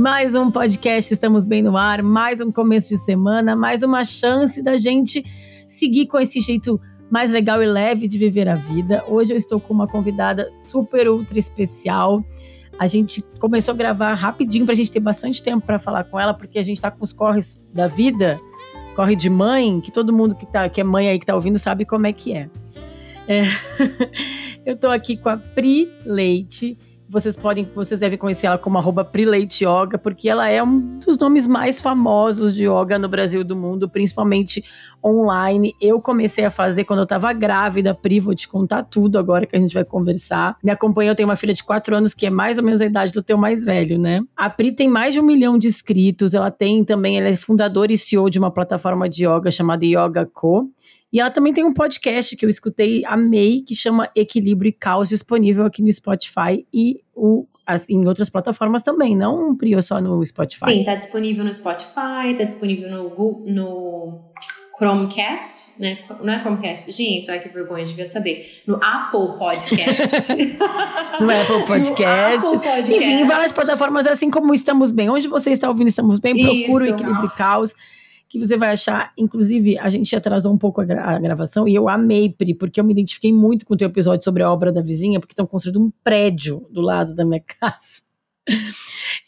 Mais um podcast, estamos bem no ar, mais um começo de semana, mais uma chance da gente seguir com esse jeito mais legal e leve de viver a vida. Hoje eu estou com uma convidada super ultra especial. A gente começou a gravar rapidinho para a gente ter bastante tempo para falar com ela, porque a gente está com os corres da vida, corre de mãe, que todo mundo que, tá, que é mãe aí que está ouvindo sabe como é que é. é. eu estou aqui com a Pri Leite vocês podem, vocês devem conhecer ela como arroba Prileite Yoga, porque ela é um dos nomes mais famosos de yoga no Brasil e do mundo, principalmente online. Eu comecei a fazer quando eu tava grávida, Pri, vou te contar tudo agora que a gente vai conversar. Me acompanha, eu tenho uma filha de 4 anos, que é mais ou menos a idade do teu mais velho, né? A Pri tem mais de um milhão de inscritos, ela tem também, ela é fundadora e CEO de uma plataforma de yoga chamada Yoga Co. E ela também tem um podcast que eu escutei, amei, que chama Equilíbrio e Caos, disponível aqui no Spotify e o, em outras plataformas também, não um Prio só no Spotify. Sim, tá disponível no Spotify, tá disponível no, no Chromecast, né? Não é Chromecast, gente, ai que vergonha, devia saber. No Apple Podcast. no Apple Podcast. No Apple Podcast. Enfim, várias plataformas, assim como Estamos Bem. Onde você está ouvindo Estamos Bem, procura o Equilíbrio e Caos que você vai achar. Inclusive, a gente atrasou um pouco a, gra a, gravação e eu amei, Pri, porque eu me identifiquei muito com o teu episódio sobre a obra da vizinha, porque estão construindo um prédio do lado da minha casa.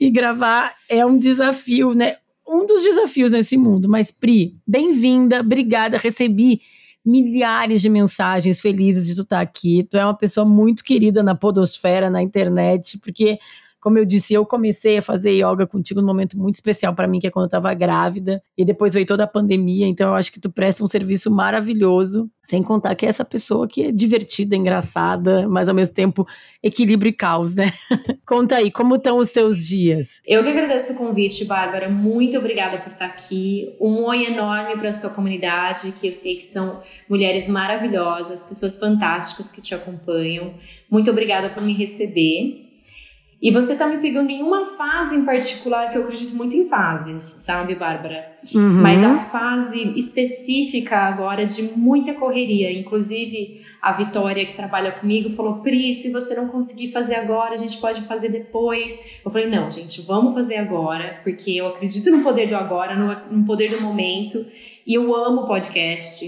e gravar é um desafio, né? Um dos desafios nesse mundo. Mas, Pri, bem-vinda, obrigada. Recebi milhares de mensagens felizes de tu estar aqui. Tu é uma pessoa muito querida na podosfera, na internet, porque como eu disse, eu comecei a fazer yoga contigo num momento muito especial para mim, que é quando eu estava grávida, e depois veio toda a pandemia, então eu acho que tu presta um serviço maravilhoso, sem contar que é essa pessoa que é divertida, engraçada, mas ao mesmo tempo equilíbrio e caos, né? Conta aí, como estão os teus dias? Eu que agradeço o convite, Bárbara, muito obrigada por estar aqui. Um oi enorme para a sua comunidade, que eu sei que são mulheres maravilhosas, pessoas fantásticas que te acompanham. Muito obrigada por me receber. E você tá me pegando em uma fase em particular que eu acredito muito em fases, sabe, Bárbara? Uhum. Mas a fase específica agora de muita correria. Inclusive, a Vitória, que trabalha comigo, falou: Pri, se você não conseguir fazer agora, a gente pode fazer depois. Eu falei: não, gente, vamos fazer agora, porque eu acredito no poder do agora, no, no poder do momento. E eu amo podcast.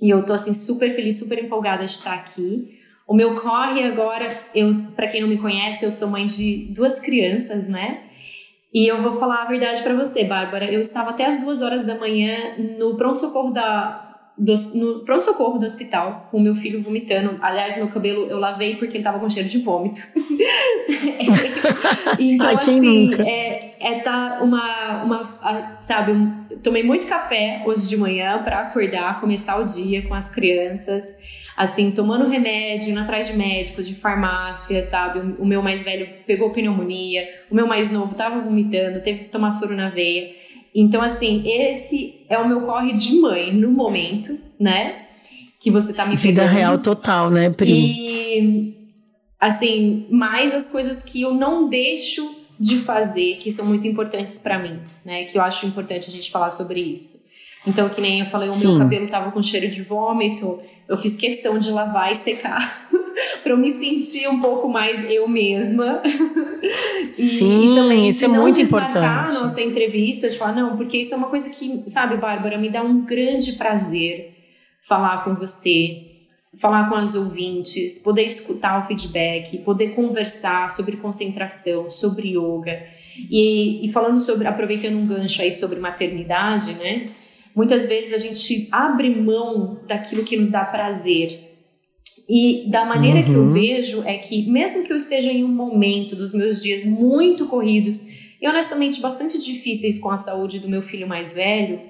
E eu tô assim super feliz, super empolgada de estar aqui. O meu corre agora, eu, para quem não me conhece, eu sou mãe de duas crianças, né? E eu vou falar a verdade para você, Bárbara. Eu estava até as duas horas da manhã no pronto-socorro da. Do, no pronto-socorro do hospital, com meu filho vomitando. Aliás, meu cabelo eu lavei porque ele tava com cheiro de vômito. então, Ai, assim, é, é tá uma, uma sabe, um, tomei muito café hoje de manhã para acordar, começar o dia com as crianças assim, tomando remédio, indo atrás de médico, de farmácia, sabe? O, meu mais velho pegou pneumonia, o meu mais novo tava vomitando, teve que tomar soro na veia. Então, assim, esse é o meu corre de mãe no momento, né? Que você tá me Vida pegando. real total, né, Pri? E, assim, mais as coisas que eu não deixo de fazer, que são muito importantes para mim, né? Que eu acho importante a gente falar sobre isso. Então, que nem eu falei, o Sim. meu cabelo tava com cheiro de vômito, eu fiz questão de lavar e secar para eu me sentir um pouco mais eu mesma. e, Sim, e também isso é muito importante. a nossa entrevista, de falar, não, porque isso é uma coisa que, sabe, Bárbara, me dá um grande prazer falar com você, falar com as ouvintes, poder escutar o feedback, poder conversar sobre concentração, sobre yoga. E, e falando sobre, aproveitando um gancho aí sobre maternidade, né? Muitas vezes a gente abre mão daquilo que nos dá prazer. E da maneira uhum. que eu uhum. vejo é que, mesmo que eu esteja em um momento dos meus dias muito corridos e honestamente bastante difíceis com a saúde do meu filho mais velho,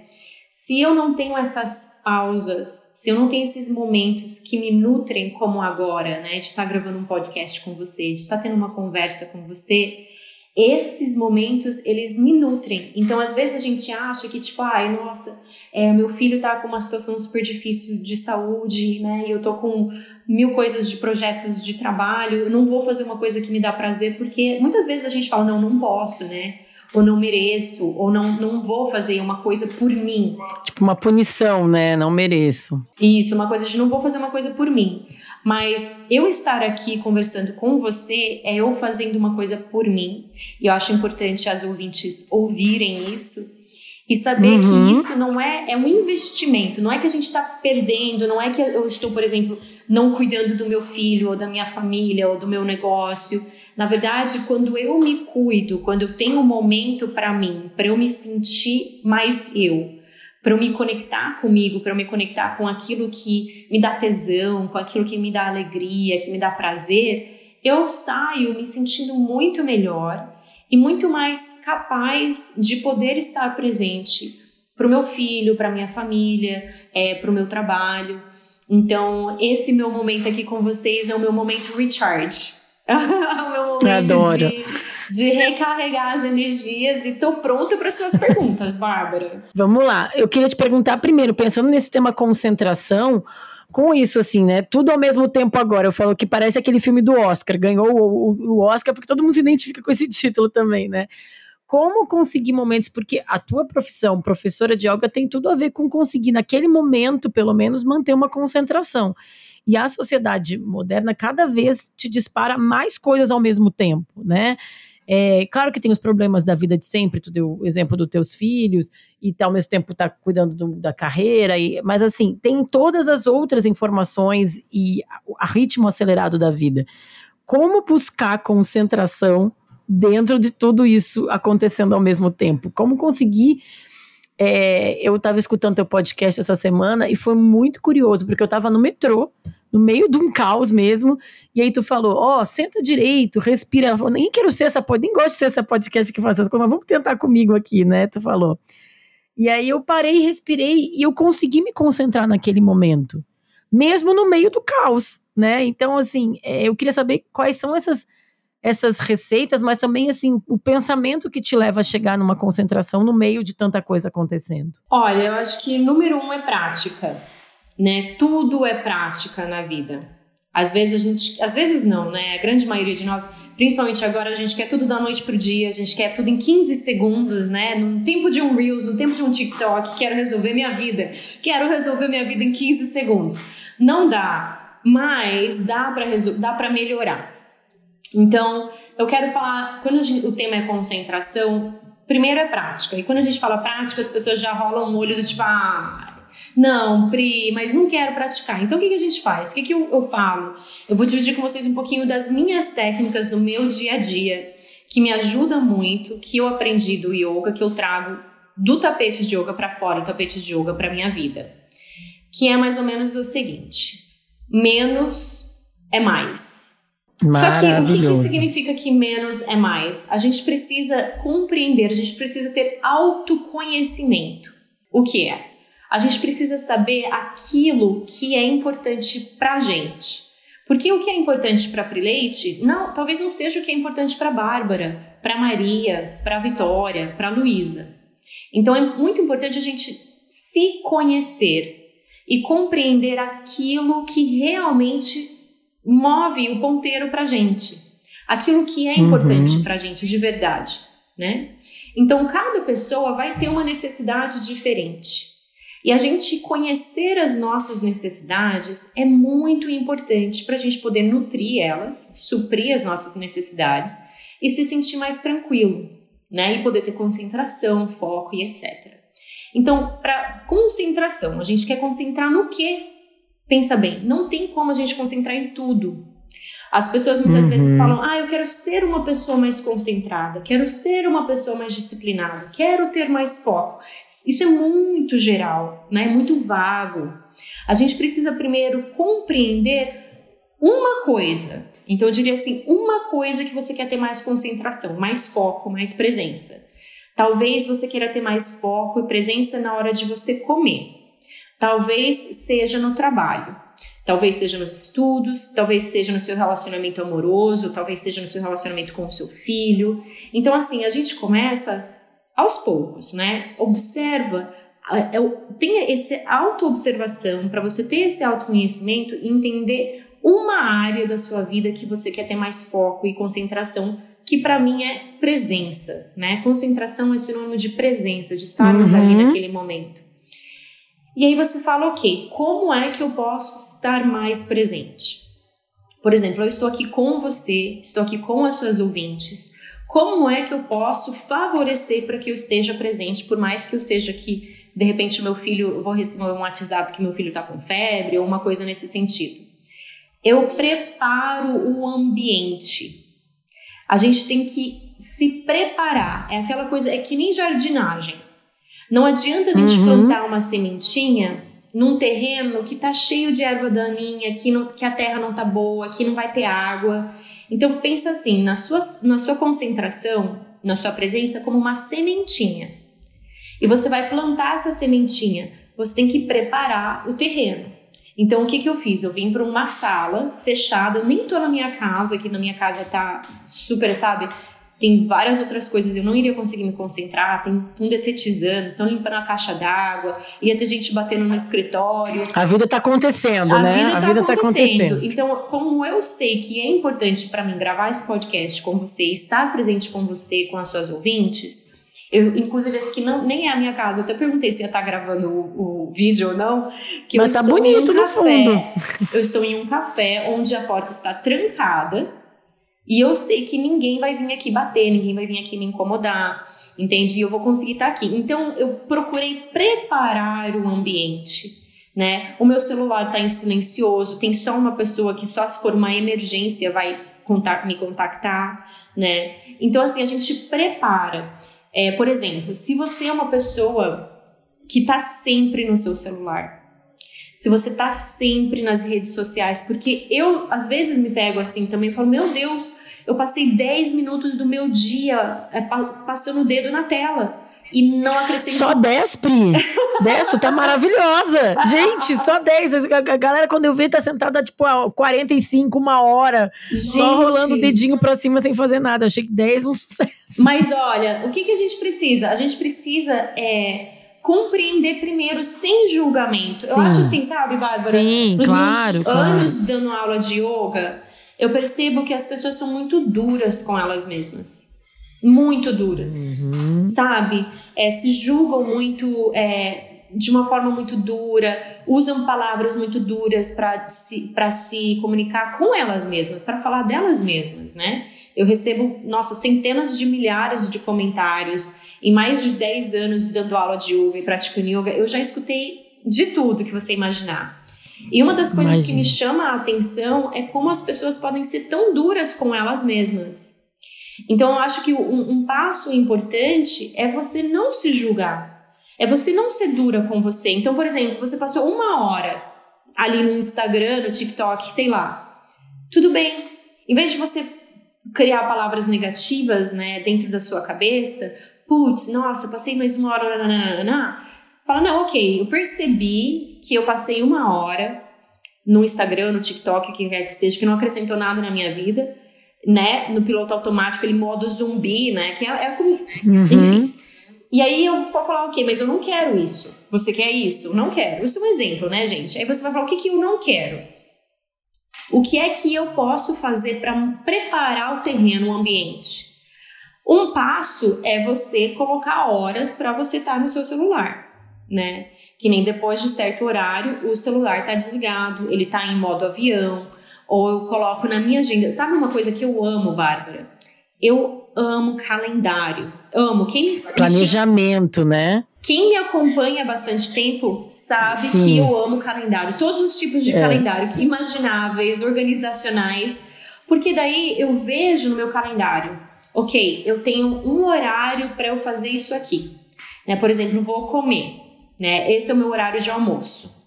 se eu não tenho essas pausas, se eu não tenho esses momentos que me nutrem como agora, né, de estar gravando um podcast com você, de estar tendo uma conversa com você, esses momentos eles me nutrem. Então, às vezes a gente acha que, tipo, ai, nossa, é, meu filho tá com uma situação super difícil de saúde, né? E eu tô com mil coisas de projetos de trabalho, eu não vou fazer uma coisa que me dá prazer, porque muitas vezes a gente fala, não, não posso, né? ou não mereço, ou não, não vou fazer uma coisa por mim. Tipo uma punição, né? Não mereço. Isso, uma coisa de não vou fazer uma coisa por mim. Mas eu estar aqui conversando com você é eu fazendo uma coisa por mim. E eu acho importante as ouvintes ouvirem isso. E saber uhum. que isso não é, é um investimento, não é que a gente está perdendo, não é que eu estou, por exemplo, não cuidando do meu filho, ou da minha família, ou do meu negócio na verdade, quando eu me cuido, quando eu tenho um momento para mim, para eu me sentir mais eu, para eu me conectar comigo, para eu me conectar com aquilo que me dá tesão, com aquilo que me dá alegria, que me dá prazer, eu saio me sentindo muito melhor e muito mais capaz de poder estar presente para o meu filho, para minha família, é, para o meu trabalho. Então, esse meu momento aqui com vocês é o meu momento recharge. o meu momento Adoro. De, de recarregar as energias e tô pronta para suas perguntas, Bárbara. Vamos lá. Eu queria te perguntar primeiro, pensando nesse tema concentração, com isso, assim, né? Tudo ao mesmo tempo agora. Eu falo que parece aquele filme do Oscar. Ganhou o, o, o Oscar porque todo mundo se identifica com esse título também, né? Como conseguir momentos, porque a tua profissão, professora de yoga, tem tudo a ver com conseguir, naquele momento, pelo menos, manter uma concentração. E a sociedade moderna cada vez te dispara mais coisas ao mesmo tempo, né? É, claro que tem os problemas da vida de sempre, tu deu o exemplo dos teus filhos, e tá, ao mesmo tempo tá cuidando do, da carreira, e, mas assim, tem todas as outras informações e a, a ritmo acelerado da vida. Como buscar concentração dentro de tudo isso acontecendo ao mesmo tempo? Como conseguir é, eu estava escutando teu podcast essa semana e foi muito curioso, porque eu estava no metrô, no meio de um caos mesmo, e aí tu falou, ó, oh, senta direito, respira. Falou, nem quero ser essa podcast, nem gosto de ser essa podcast que faz essas coisas, mas vamos tentar comigo aqui, né? Tu falou. E aí eu parei, respirei e eu consegui me concentrar naquele momento, mesmo no meio do caos, né? Então, assim, é, eu queria saber quais são essas essas receitas, mas também assim o pensamento que te leva a chegar numa concentração no meio de tanta coisa acontecendo. Olha, eu acho que número um é prática, né? Tudo é prática na vida. Às vezes a gente, às vezes não, né? A grande maioria de nós, principalmente agora, a gente quer tudo da noite pro dia, a gente quer tudo em 15 segundos, né? No tempo de um Reels, no tempo de um TikTok, quero resolver minha vida. Quero resolver minha vida em 15 segundos. Não dá, mas dá para dá para melhorar. Então, eu quero falar, quando gente, o tema é concentração, primeiro é prática. E quando a gente fala prática, as pessoas já rolam um olho do tipo, ah, não, Pri, mas não quero praticar. Então, o que, que a gente faz? O que, que eu, eu falo? Eu vou dividir com vocês um pouquinho das minhas técnicas no meu dia a dia, que me ajuda muito, que eu aprendi do yoga, que eu trago do tapete de yoga para fora, do tapete de yoga para minha vida. Que é mais ou menos o seguinte: menos é mais. Só que o que, que significa que menos é mais? A gente precisa compreender, a gente precisa ter autoconhecimento. O que é? A gente precisa saber aquilo que é importante pra gente. Porque o que é importante para Prileite, não, talvez não seja o que é importante para Bárbara, para Maria, para Vitória, para Luísa. Então é muito importante a gente se conhecer e compreender aquilo que realmente move o ponteiro para gente. Aquilo que é importante uhum. para gente de verdade, né? Então, cada pessoa vai ter uma necessidade diferente. E a gente conhecer as nossas necessidades é muito importante para a gente poder nutrir elas, suprir as nossas necessidades e se sentir mais tranquilo, né? E poder ter concentração, foco e etc. Então, para concentração, a gente quer concentrar no quê? Pensa bem, não tem como a gente concentrar em tudo. As pessoas muitas uhum. vezes falam: Ah, eu quero ser uma pessoa mais concentrada, quero ser uma pessoa mais disciplinada, quero ter mais foco. Isso é muito geral, né? Muito vago. A gente precisa primeiro compreender uma coisa. Então eu diria assim: uma coisa que você quer ter mais concentração, mais foco, mais presença. Talvez você queira ter mais foco e presença na hora de você comer. Talvez seja no trabalho. Talvez seja nos estudos, talvez seja no seu relacionamento amoroso, talvez seja no seu relacionamento com o seu filho. Então, assim, a gente começa aos poucos, né? Observa, tenha essa autoobservação para você ter esse autoconhecimento e entender uma área da sua vida que você quer ter mais foco e concentração, que para mim é presença, né? Concentração é sinônimo de presença, de estarmos uhum. ali naquele momento. E aí você fala, ok, como é que eu posso estar mais presente? Por exemplo, eu estou aqui com você, estou aqui com as suas ouvintes. Como é que eu posso favorecer para que eu esteja presente, por mais que eu seja aqui, de repente, meu filho, eu vou receber um WhatsApp que meu filho está com febre ou uma coisa nesse sentido. Eu preparo o ambiente. A gente tem que se preparar. É aquela coisa, é que nem jardinagem. Não adianta a gente uhum. plantar uma sementinha num terreno que tá cheio de erva daninha, que, não, que a terra não tá boa, que não vai ter água. Então pensa assim, na sua, na sua concentração, na sua presença, como uma sementinha. E você vai plantar essa sementinha. Você tem que preparar o terreno. Então, o que, que eu fiz? Eu vim para uma sala fechada, eu nem tô na minha casa, que na minha casa tá super, sabe? Tem várias outras coisas, eu não iria conseguir me concentrar, tem um detetizando, estão limpando a caixa d'água, ia ter gente batendo no escritório. A vida tá acontecendo, a né? Vida a tá vida acontecendo. tá acontecendo. Então, como eu sei que é importante para mim gravar esse podcast com você, estar presente com você, com as suas ouvintes, eu, inclusive, esse que não, nem é a minha casa. Eu até perguntei se ia estar tá gravando o, o vídeo ou não. Que Mas eu tá bonito um no café, fundo. Eu estou em um café onde a porta está trancada. E eu sei que ninguém vai vir aqui bater, ninguém vai vir aqui me incomodar, entende? Eu vou conseguir estar tá aqui. Então, eu procurei preparar o ambiente, né? O meu celular está em silencioso, tem só uma pessoa que só se for uma emergência vai me contactar, né? Então, assim, a gente prepara. É, por exemplo, se você é uma pessoa que está sempre no seu celular, se você está sempre nas redes sociais, porque eu às vezes me pego assim também e falo, meu Deus, eu passei 10 minutos do meu dia é, passando o dedo na tela e não acrescento. Só 10, Pri. 10, tu tá maravilhosa. Gente, só 10. A galera, quando eu vejo, tá sentada, tipo, a 45, uma hora, gente. só rolando o dedinho pra cima sem fazer nada. Achei que 10 é um sucesso. Mas olha, o que, que a gente precisa? A gente precisa é, compreender primeiro, sem julgamento. Sim. Eu acho assim, sabe, Bárbara? Sim, Nos claro. claro. anos dando aula de yoga, eu percebo que as pessoas são muito duras com elas mesmas muito duras, uhum. sabe? É, se julgam muito é, de uma forma muito dura, usam palavras muito duras para se, se comunicar com elas mesmas, para falar delas mesmas, né? Eu recebo, nossa, centenas de milhares de comentários em mais de 10 anos dando aula de yoga e praticando yoga. Eu já escutei de tudo que você imaginar. E uma das coisas Imagina. que me chama a atenção é como as pessoas podem ser tão duras com elas mesmas então, eu acho que um, um passo importante é você não se julgar. É você não ser dura com você. Então, por exemplo, você passou uma hora ali no Instagram, no TikTok, sei lá. Tudo bem. Em vez de você criar palavras negativas, né, dentro da sua cabeça, putz, nossa, passei mais uma hora, nananana, fala, não, ok, eu percebi que eu passei uma hora no Instagram, no TikTok, o que quer que seja, que não acrescentou nada na minha vida, né, no piloto automático, ele modo zumbi, né, que é, é como, uhum. enfim. E aí eu vou falar, ok, mas eu não quero isso. Você quer isso? Não quero. Isso é um exemplo, né, gente? Aí você vai falar, o que, que eu não quero? O que é que eu posso fazer para preparar o terreno, o ambiente? Um passo é você colocar horas para você estar tá no seu celular, né? Que nem depois de certo horário o celular está desligado, ele está em modo avião, ou eu coloco na minha agenda. Sabe uma coisa que eu amo, Bárbara? Eu amo calendário. Amo. Quem me, Planejamento, né? Quem me acompanha há bastante tempo sabe Sim. que eu amo calendário. Todos os tipos de é. calendário imagináveis, organizacionais. Porque daí eu vejo no meu calendário, ok, eu tenho um horário para eu fazer isso aqui. Né? Por exemplo, vou comer. Né? Esse é o meu horário de almoço.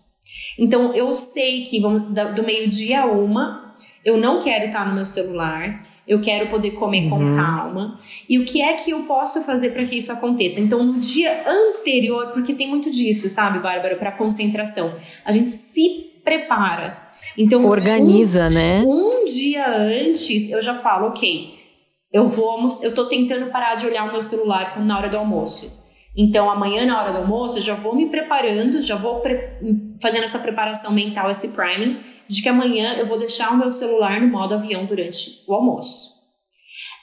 Então eu sei que vamos, do meio-dia a uma, eu não quero estar no meu celular, eu quero poder comer uhum. com calma. E o que é que eu posso fazer para que isso aconteça? Então, no dia anterior, porque tem muito disso, sabe, Bárbara, para concentração, a gente se prepara. Então, organiza, um, né? Um dia antes eu já falo, ok, eu vou, eu tô tentando parar de olhar o meu celular na hora do almoço. Então, amanhã, na hora do almoço, eu já vou me preparando, já vou fazendo essa preparação mental, esse priming, de que amanhã eu vou deixar o meu celular no modo avião durante o almoço.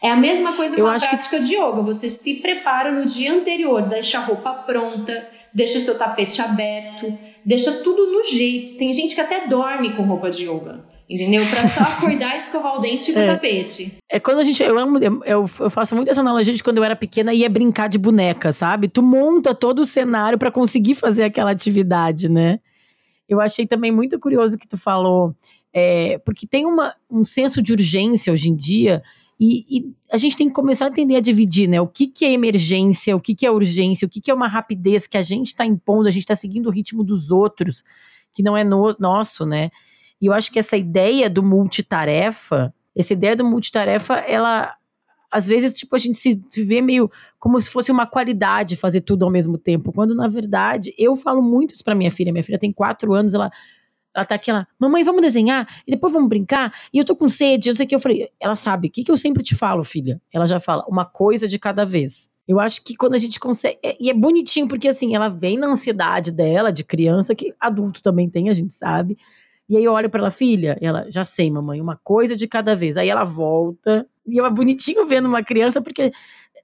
É a mesma coisa com eu a prática que... de yoga. Você se prepara no dia anterior, deixa a roupa pronta, deixa o seu tapete aberto, deixa tudo no jeito. Tem gente que até dorme com roupa de yoga. Entendeu? Pra só acordar e escovar o dente com é. o tapete. É quando a gente. Eu, amo, eu, eu faço muito essa analogia de quando eu era pequena ia brincar de boneca, sabe? Tu monta todo o cenário para conseguir fazer aquela atividade, né? Eu achei também muito curioso que tu falou, é, porque tem uma, um senso de urgência hoje em dia. E, e, a gente tem que começar a entender a dividir, né? O que, que é emergência, o que, que é urgência, o que, que é uma rapidez que a gente está impondo, a gente está seguindo o ritmo dos outros, que não é no, nosso, né? E eu acho que essa ideia do multitarefa, essa ideia do multitarefa, ela às vezes, tipo, a gente se vê meio como se fosse uma qualidade fazer tudo ao mesmo tempo, quando na verdade, eu falo muito isso pra minha filha. Minha filha tem quatro anos, ela, ela tá aqui, ela, mamãe, vamos desenhar e depois vamos brincar. E eu tô com sede, eu sei o que. Eu falei, ela sabe, o que, que eu sempre te falo, filha? Ela já fala, uma coisa de cada vez. Eu acho que quando a gente consegue. É, e é bonitinho, porque assim, ela vem na ansiedade dela, de criança, que adulto também tem, a gente sabe. E aí eu olho para ela, filha, ela, já sei, mamãe, uma coisa de cada vez. Aí ela volta, e é bonitinho vendo uma criança, porque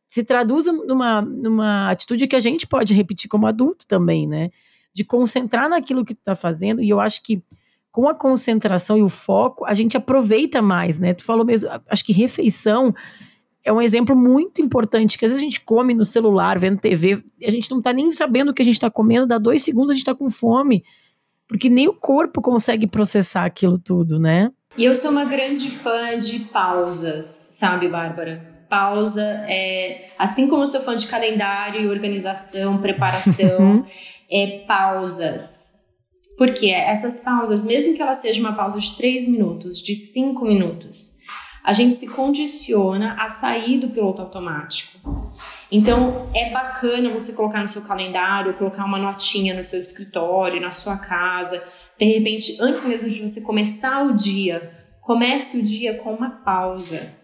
se traduz numa, numa atitude que a gente pode repetir como adulto também, né? De concentrar naquilo que tu tá fazendo, e eu acho que com a concentração e o foco, a gente aproveita mais, né? Tu falou mesmo, acho que refeição é um exemplo muito importante, que às vezes a gente come no celular, vendo TV, a gente não tá nem sabendo o que a gente tá comendo, dá dois segundos a gente tá com fome porque nem o corpo consegue processar aquilo tudo, né? E eu sou uma grande fã de pausas, sabe, Bárbara? Pausa é. Assim como eu sou fã de calendário, organização, preparação, uhum. é pausas. Porque essas pausas, mesmo que ela seja uma pausa de três minutos, de cinco minutos, a gente se condiciona a sair do piloto automático. Então, é bacana você colocar no seu calendário, colocar uma notinha no seu escritório, na sua casa. De repente, antes mesmo de você começar o dia, comece o dia com uma pausa.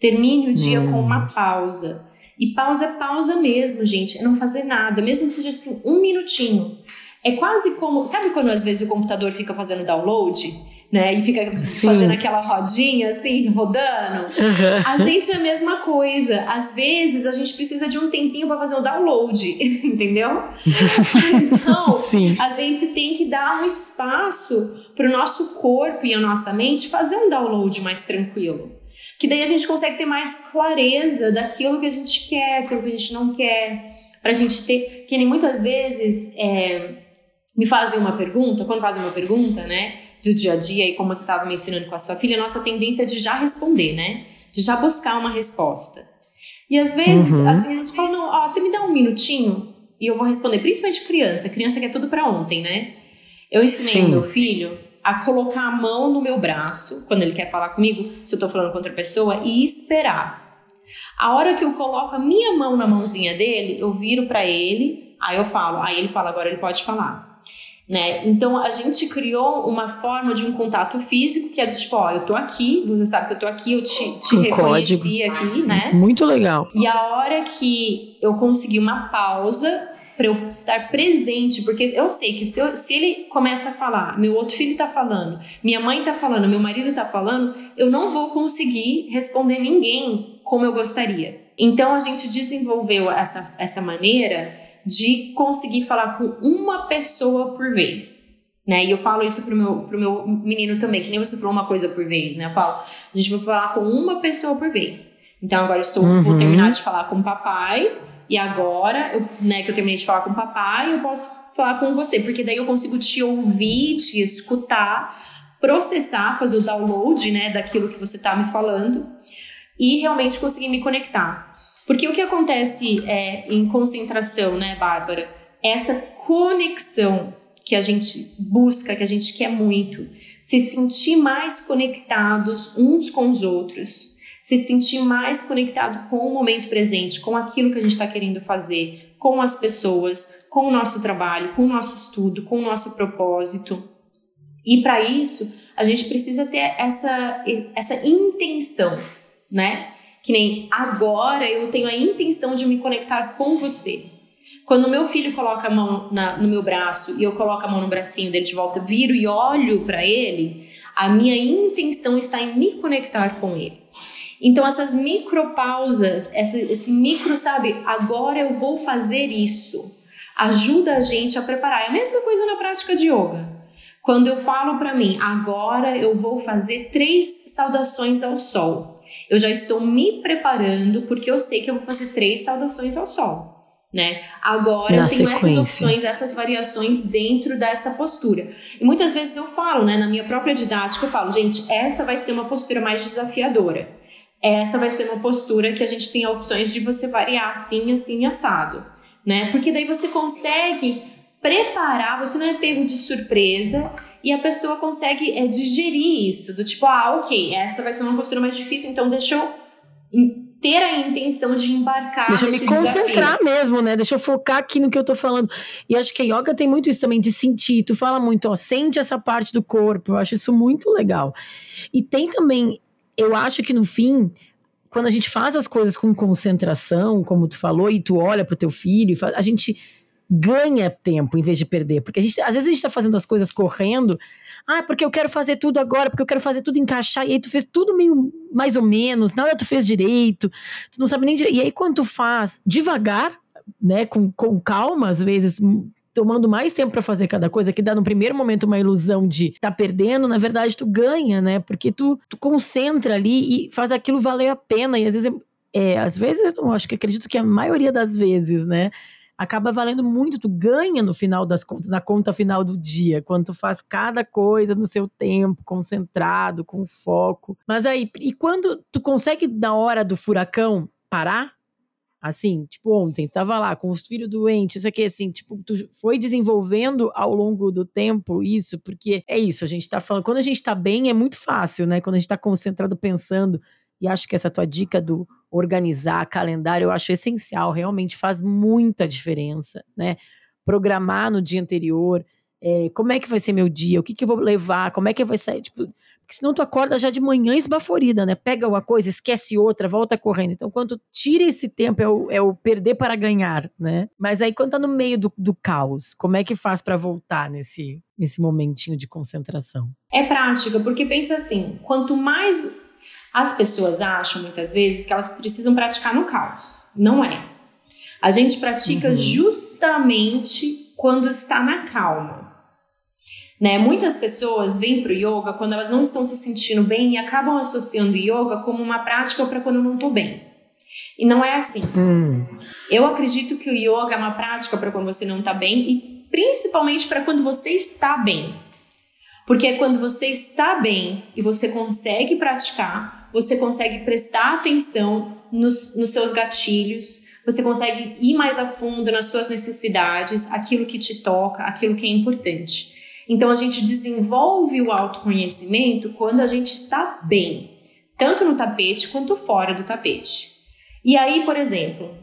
Termine o dia hum. com uma pausa. E pausa é pausa mesmo, gente. É não fazer nada, mesmo que seja assim, um minutinho. É quase como. Sabe quando às vezes o computador fica fazendo download? Né? E fica Sim. fazendo aquela rodinha assim, rodando. Uhum. A gente é a mesma coisa. Às vezes a gente precisa de um tempinho para fazer o download, entendeu? então, Sim. a gente tem que dar um espaço para o nosso corpo e a nossa mente fazer um download mais tranquilo. Que daí a gente consegue ter mais clareza daquilo que a gente quer, aquilo que a gente não quer. Pra gente ter. Que nem muitas vezes é, me fazem uma pergunta, quando fazem uma pergunta, né? do dia a dia e como você estava me ensinando com a sua filha, a nossa tendência é de já responder, né? De já buscar uma resposta. E às vezes, uhum. assim, a gente fala, não, ó, você me dá um minutinho e eu vou responder, principalmente criança, criança quer tudo para ontem, né? Eu ensinei Sim. o meu filho a colocar a mão no meu braço, quando ele quer falar comigo, se eu tô falando com outra pessoa, e esperar. A hora que eu coloco a minha mão na mãozinha dele, eu viro para ele, aí eu falo, aí ele fala, agora ele pode falar né? Então a gente criou uma forma de um contato físico que é do tipo, ó, eu tô aqui, você sabe que eu tô aqui, eu te, te um reconheci código. aqui, né? Muito legal. E a hora que eu consegui uma pausa para eu estar presente, porque eu sei que se, eu, se ele começa a falar, meu outro filho tá falando, minha mãe tá falando, meu marido tá falando, eu não vou conseguir responder ninguém como eu gostaria. Então a gente desenvolveu essa, essa maneira de conseguir falar com uma pessoa por vez. Né? E eu falo isso pro meu, pro meu menino também, que nem você falou uma coisa por vez, né? Eu falo, a gente vai falar com uma pessoa por vez. Então agora eu estou, uhum. vou terminar de falar com o papai, e agora, eu, né, que eu terminei de falar com o papai, eu posso falar com você, porque daí eu consigo te ouvir, te escutar, processar, fazer o download, né, daquilo que você está me falando e realmente conseguir me conectar. Porque o que acontece é, em concentração, né, Bárbara? Essa conexão que a gente busca, que a gente quer muito, se sentir mais conectados uns com os outros, se sentir mais conectado com o momento presente, com aquilo que a gente está querendo fazer, com as pessoas, com o nosso trabalho, com o nosso estudo, com o nosso propósito. E para isso, a gente precisa ter essa, essa intenção, né? Que nem agora eu tenho a intenção de me conectar com você. Quando meu filho coloca a mão na, no meu braço e eu coloco a mão no bracinho dele de volta, viro e olho para ele, a minha intenção está em me conectar com ele. Então, essas micropausas, essa, esse micro, sabe, agora eu vou fazer isso, ajuda a gente a preparar. É a mesma coisa na prática de yoga. Quando eu falo para mim, agora eu vou fazer três saudações ao sol. Eu já estou me preparando porque eu sei que eu vou fazer três saudações ao sol né? Agora na eu tenho sequência. essas opções, essas variações dentro dessa postura. E muitas vezes eu falo, né, na minha própria didática, eu falo, gente, essa vai ser uma postura mais desafiadora. Essa vai ser uma postura que a gente tem opções de você variar assim, assim, assado, né? Porque daí você consegue preparar, você não é pego de surpresa e a pessoa consegue é, digerir isso, do tipo, ah, ok, essa vai ser uma postura mais difícil, então deixa eu ter a intenção de embarcar Deixa eu me concentrar desafio. mesmo, né? Deixa eu focar aqui no que eu tô falando. E acho que a yoga tem muito isso também, de sentir. Tu fala muito, ó, sente essa parte do corpo. Eu acho isso muito legal. E tem também, eu acho que no fim, quando a gente faz as coisas com concentração, como tu falou, e tu olha pro teu filho, a gente ganha tempo em vez de perder. Porque a gente, às vezes a gente tá fazendo as coisas correndo, ah, porque eu quero fazer tudo agora, porque eu quero fazer tudo encaixar. E aí tu fez tudo meio mais ou menos, nada tu fez direito, tu não sabe nem direito. E aí quando tu faz devagar, né, com, com calma, às vezes tomando mais tempo para fazer cada coisa, que dá no primeiro momento uma ilusão de tá perdendo, na verdade tu ganha, né? Porque tu, tu concentra ali e faz aquilo valer a pena. E às vezes, é, às vezes, eu acho que acredito que a maioria das vezes, né? Acaba valendo muito, tu ganha no final das contas, na conta final do dia, quando tu faz cada coisa no seu tempo, concentrado, com foco. Mas aí, e quando tu consegue na hora do furacão parar? Assim, tipo ontem, tava lá com os filhos doentes, isso aqui assim, tipo, tu foi desenvolvendo ao longo do tempo isso, porque é isso, a gente tá falando, quando a gente tá bem é muito fácil, né? Quando a gente tá concentrado pensando, e acho que essa tua dica do organizar calendário eu acho essencial, realmente faz muita diferença, né? Programar no dia anterior, é, como é que vai ser meu dia, o que, que eu vou levar, como é que vai sair, tipo, porque senão tu acorda já de manhã esbaforida, né? Pega uma coisa, esquece outra, volta correndo. Então, quando tira esse tempo, é o, é o, perder para ganhar, né? Mas aí, quando tá no meio do, do caos, como é que faz para voltar nesse, nesse momentinho de concentração? É prática, porque pensa assim: quanto mais as pessoas acham muitas vezes que elas precisam praticar no caos. Não é. A gente pratica uhum. justamente quando está na calma. Né? Muitas pessoas vêm para o yoga quando elas não estão se sentindo bem e acabam associando yoga como uma prática para quando eu não estou bem. E não é assim. Hum. Eu acredito que o yoga é uma prática para quando você não está bem e principalmente para quando você está bem. Porque é quando você está bem e você consegue praticar, você consegue prestar atenção nos, nos seus gatilhos, você consegue ir mais a fundo nas suas necessidades, aquilo que te toca, aquilo que é importante. Então a gente desenvolve o autoconhecimento quando a gente está bem, tanto no tapete quanto fora do tapete. E aí, por exemplo,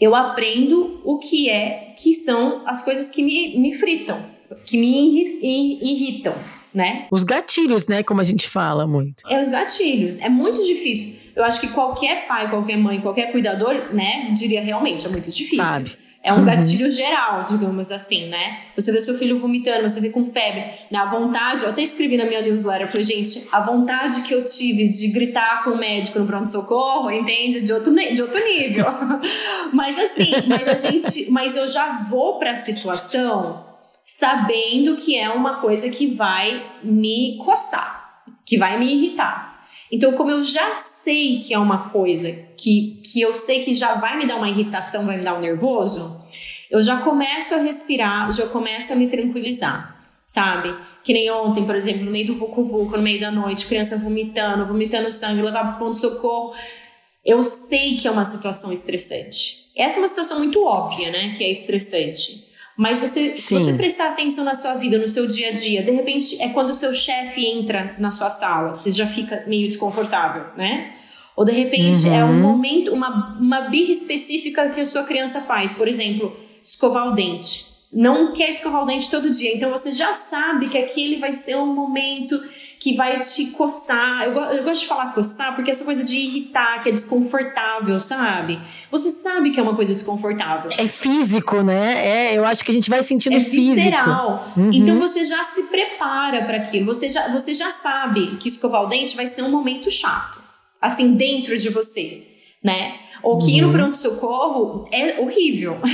eu aprendo o que é que são as coisas que me, me fritam, que me irritam né? Os gatilhos, né? Como a gente fala muito. É os gatilhos. É muito difícil. Eu acho que qualquer pai, qualquer mãe, qualquer cuidador, né, diria realmente, é muito difícil. Sabe. É um uhum. gatilho geral, digamos assim, né? Você vê seu filho vomitando, você vê com febre. Na vontade, eu até escrevi na minha newsletter, eu falei, gente, a vontade que eu tive de gritar com o médico no pronto-socorro, entende? De outro, de outro nível. mas assim, mas a gente. Mas eu já vou pra situação sabendo que é uma coisa que vai me coçar, que vai me irritar. Então, como eu já sei que é uma coisa que, que eu sei que já vai me dar uma irritação, vai me dar um nervoso, eu já começo a respirar, já começo a me tranquilizar, sabe? Que nem ontem, por exemplo, no meio do vucu-vucu, no meio da noite, criança vomitando, vomitando sangue, levar para ponto-socorro. Eu sei que é uma situação estressante. Essa é uma situação muito óbvia, né? Que é estressante. Mas você, se você prestar atenção na sua vida, no seu dia a dia, de repente é quando o seu chefe entra na sua sala, você já fica meio desconfortável, né? Ou de repente uhum. é um uhum. momento, uma, uma birra específica que a sua criança faz. Por exemplo, escovar o dente. não quer escovar o dente todo dia. Então você já sabe que aquele vai ser um momento que vai te coçar. Eu, eu, gosto de falar coçar porque essa coisa de irritar, que é desconfortável, sabe? Você sabe que é uma coisa desconfortável. É físico, né? É, eu acho que a gente vai sentindo é físico. visceral. Uhum. Então você já se prepara para aquilo. Você já, você já sabe que escovar o dente vai ser um momento chato. Assim, dentro de você né? Ou que ir no uhum. pronto-socorro é horrível.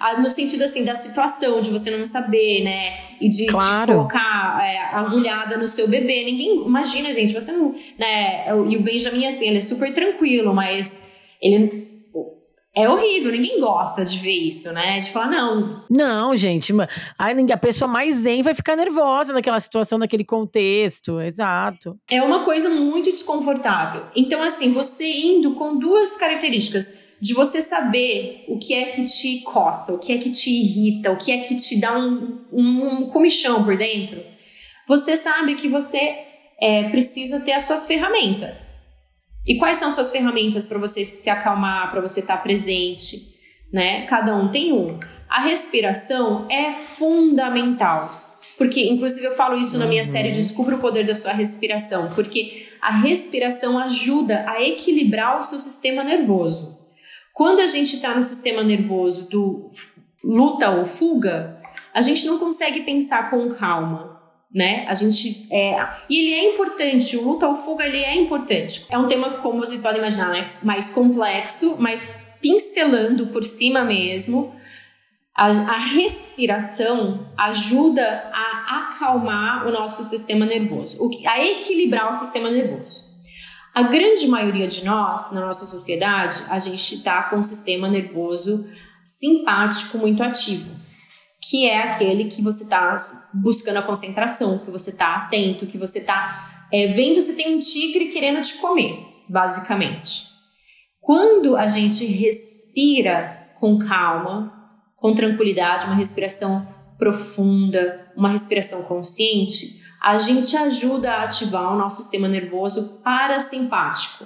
Ah, no sentido, assim, da situação, de você não saber, né? E de, claro. de colocar é, agulhada no seu bebê. Ninguém... Imagina, gente, você não... Né? E o Benjamin, assim, ele é super tranquilo, mas ele é horrível, ninguém gosta de ver isso, né? De falar, não. Não, gente. A pessoa mais zen vai ficar nervosa naquela situação, naquele contexto. Exato. É uma coisa muito desconfortável. Então, assim, você indo com duas características. De você saber o que é que te coça, o que é que te irrita, o que é que te dá um, um, um comichão por dentro. Você sabe que você é, precisa ter as suas ferramentas. E quais são suas ferramentas para você se acalmar, para você estar tá presente, né? Cada um tem um. A respiração é fundamental. Porque, inclusive, eu falo isso na minha uhum. série Descubra o Poder da Sua Respiração. Porque a respiração ajuda a equilibrar o seu sistema nervoso. Quando a gente está no sistema nervoso do luta ou fuga, a gente não consegue pensar com calma né? A gente é e ele é importante. O luta ou fuga ele é importante. É um tema como vocês podem imaginar, né? Mais complexo, mas pincelando por cima mesmo. A, a respiração ajuda a acalmar o nosso sistema nervoso, a equilibrar o sistema nervoso. A grande maioria de nós, na nossa sociedade, a gente está com um sistema nervoso simpático muito ativo que é aquele que você está buscando a concentração, que você está atento, que você está é, vendo se tem um tigre querendo te comer, basicamente. Quando a gente respira com calma, com tranquilidade, uma respiração profunda, uma respiração consciente, a gente ajuda a ativar o nosso sistema nervoso parasimpático.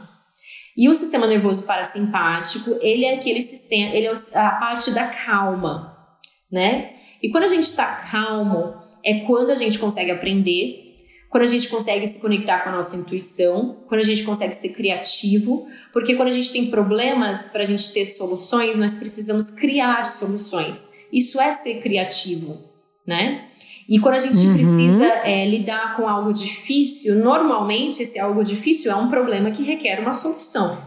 E o sistema nervoso parasimpático, ele é aquele sistema, ele é a parte da calma, né? E quando a gente está calmo, é quando a gente consegue aprender, quando a gente consegue se conectar com a nossa intuição, quando a gente consegue ser criativo, porque quando a gente tem problemas para a gente ter soluções, nós precisamos criar soluções. Isso é ser criativo, né? E quando a gente uhum. precisa é, lidar com algo difícil, normalmente esse algo difícil é um problema que requer uma solução.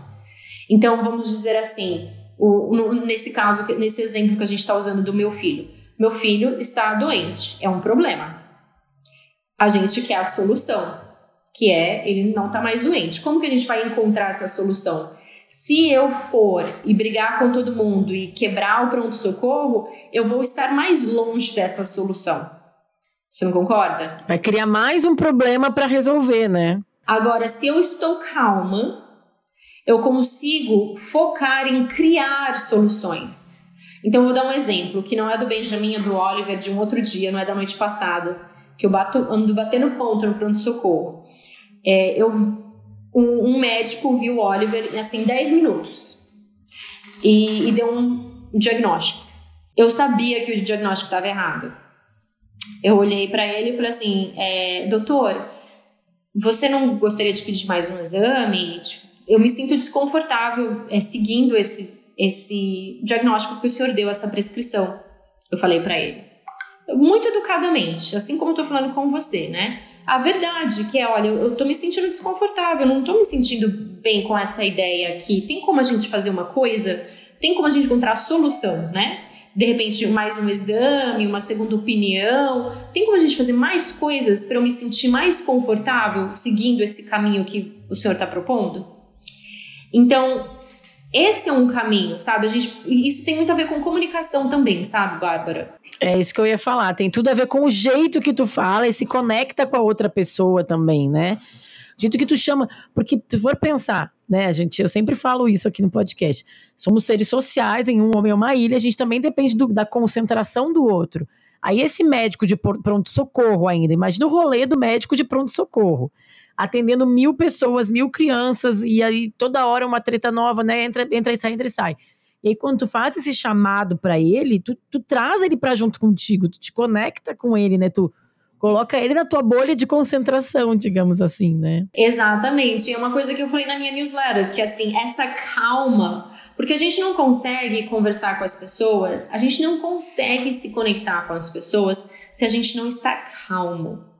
Então, vamos dizer assim, o, no, nesse caso, nesse exemplo que a gente está usando do meu filho. Meu filho está doente, é um problema. A gente quer a solução, que é ele não está mais doente. Como que a gente vai encontrar essa solução? Se eu for e brigar com todo mundo e quebrar o pronto-socorro, eu vou estar mais longe dessa solução. Você não concorda? Vai criar mais um problema para resolver, né? Agora, se eu estou calma, eu consigo focar em criar soluções. Então, vou dar um exemplo, que não é do Benjamin, é do Oliver, de um outro dia, não é da noite passada, que eu bato, ando batendo ponto no pronto-socorro. É, eu, um, um, médico viu o Oliver, assim, 10 minutos. E, e deu um diagnóstico. Eu sabia que o diagnóstico estava errado. Eu olhei para ele e falei assim, é, doutor, você não gostaria de pedir mais um exame? Tipo, eu me sinto desconfortável é, seguindo esse esse diagnóstico que o senhor deu, essa prescrição. Eu falei para ele. Muito educadamente, assim como eu tô falando com você, né? A verdade que é, olha, eu tô me sentindo desconfortável, não tô me sentindo bem com essa ideia aqui. Tem como a gente fazer uma coisa? Tem como a gente encontrar a solução, né? De repente, mais um exame, uma segunda opinião. Tem como a gente fazer mais coisas para eu me sentir mais confortável seguindo esse caminho que o senhor está propondo? Então, esse é um caminho, sabe? A gente, isso tem muito a ver com comunicação também, sabe, Bárbara? É isso que eu ia falar. Tem tudo a ver com o jeito que tu fala e se conecta com a outra pessoa também, né? O jeito que tu chama. Porque se for pensar, né, gente? Eu sempre falo isso aqui no podcast. Somos seres sociais em um homem ou uma ilha, a gente também depende do, da concentração do outro. Aí esse médico de pronto-socorro ainda, imagina o rolê do médico de pronto-socorro atendendo mil pessoas, mil crianças, e aí toda hora uma treta nova, né? Entra, entra e sai, entra e sai. E aí, quando tu faz esse chamado para ele, tu, tu traz ele para junto contigo, tu te conecta com ele, né? Tu coloca ele na tua bolha de concentração, digamos assim, né? Exatamente. É uma coisa que eu falei na minha newsletter, que assim, essa calma, porque a gente não consegue conversar com as pessoas, a gente não consegue se conectar com as pessoas se a gente não está calmo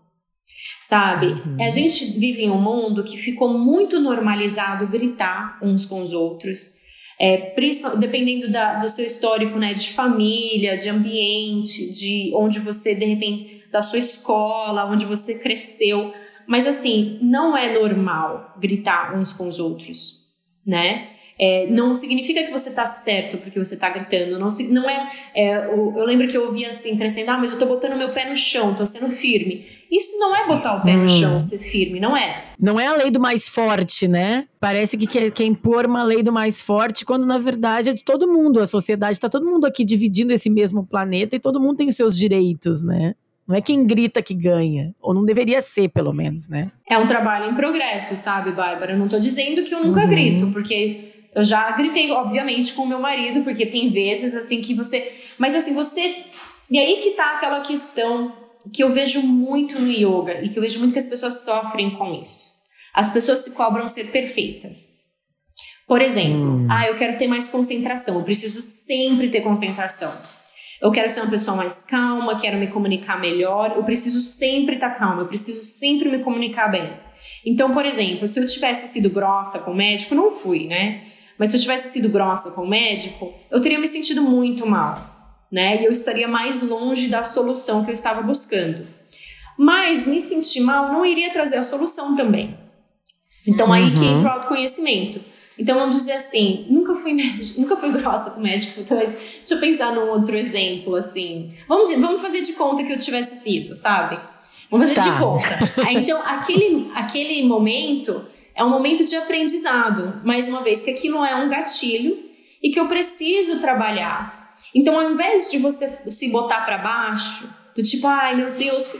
sabe? Uhum. A gente vive em um mundo que ficou muito normalizado gritar uns com os outros. É, dependendo da, do seu histórico, né, de família, de ambiente, de onde você, de repente, da sua escola, onde você cresceu. Mas assim, não é normal gritar uns com os outros, né? É, não significa que você está certo porque você está gritando. Não, não é, é eu, eu, lembro que eu ouvia assim, crescendo, ah, mas eu estou botando meu pé no chão, estou sendo firme. Isso não é botar o pé hum. no chão, ser firme, não é. Não é a lei do mais forte, né? Parece que quer, quer impor uma lei do mais forte, quando na verdade é de todo mundo. A sociedade está todo mundo aqui dividindo esse mesmo planeta e todo mundo tem os seus direitos, né? Não é quem grita que ganha. Ou não deveria ser, pelo menos, né? É um trabalho em progresso, sabe, Bárbara? Eu não tô dizendo que eu nunca uhum. grito, porque eu já gritei, obviamente, com o meu marido, porque tem vezes assim que você. Mas assim, você. E aí que tá aquela questão que eu vejo muito no yoga e que eu vejo muito que as pessoas sofrem com isso. As pessoas se cobram ser perfeitas. Por exemplo, hum. ah, eu quero ter mais concentração, eu preciso sempre ter concentração. Eu quero ser uma pessoa mais calma, quero me comunicar melhor, eu preciso sempre estar calma, eu preciso sempre me comunicar bem. Então, por exemplo, se eu tivesse sido grossa com o médico, não fui, né? Mas se eu tivesse sido grossa com o médico, eu teria me sentido muito mal, né? E eu estaria mais longe da solução que eu estava buscando. Mas me sentir mal não iria trazer a solução também. Então uhum. aí que uhum. entra o autoconhecimento. Então vamos dizer assim, nunca fui nunca fui grossa com o médico, então, mas deixa eu pensar num outro exemplo assim. Vamos, vamos fazer de conta que eu tivesse sido, sabe? Vamos fazer tá. de conta. então aquele aquele momento é um momento de aprendizado, mais uma vez, que aquilo é um gatilho e que eu preciso trabalhar. Então, ao invés de você se botar para baixo, do tipo, ai meu Deus, fui,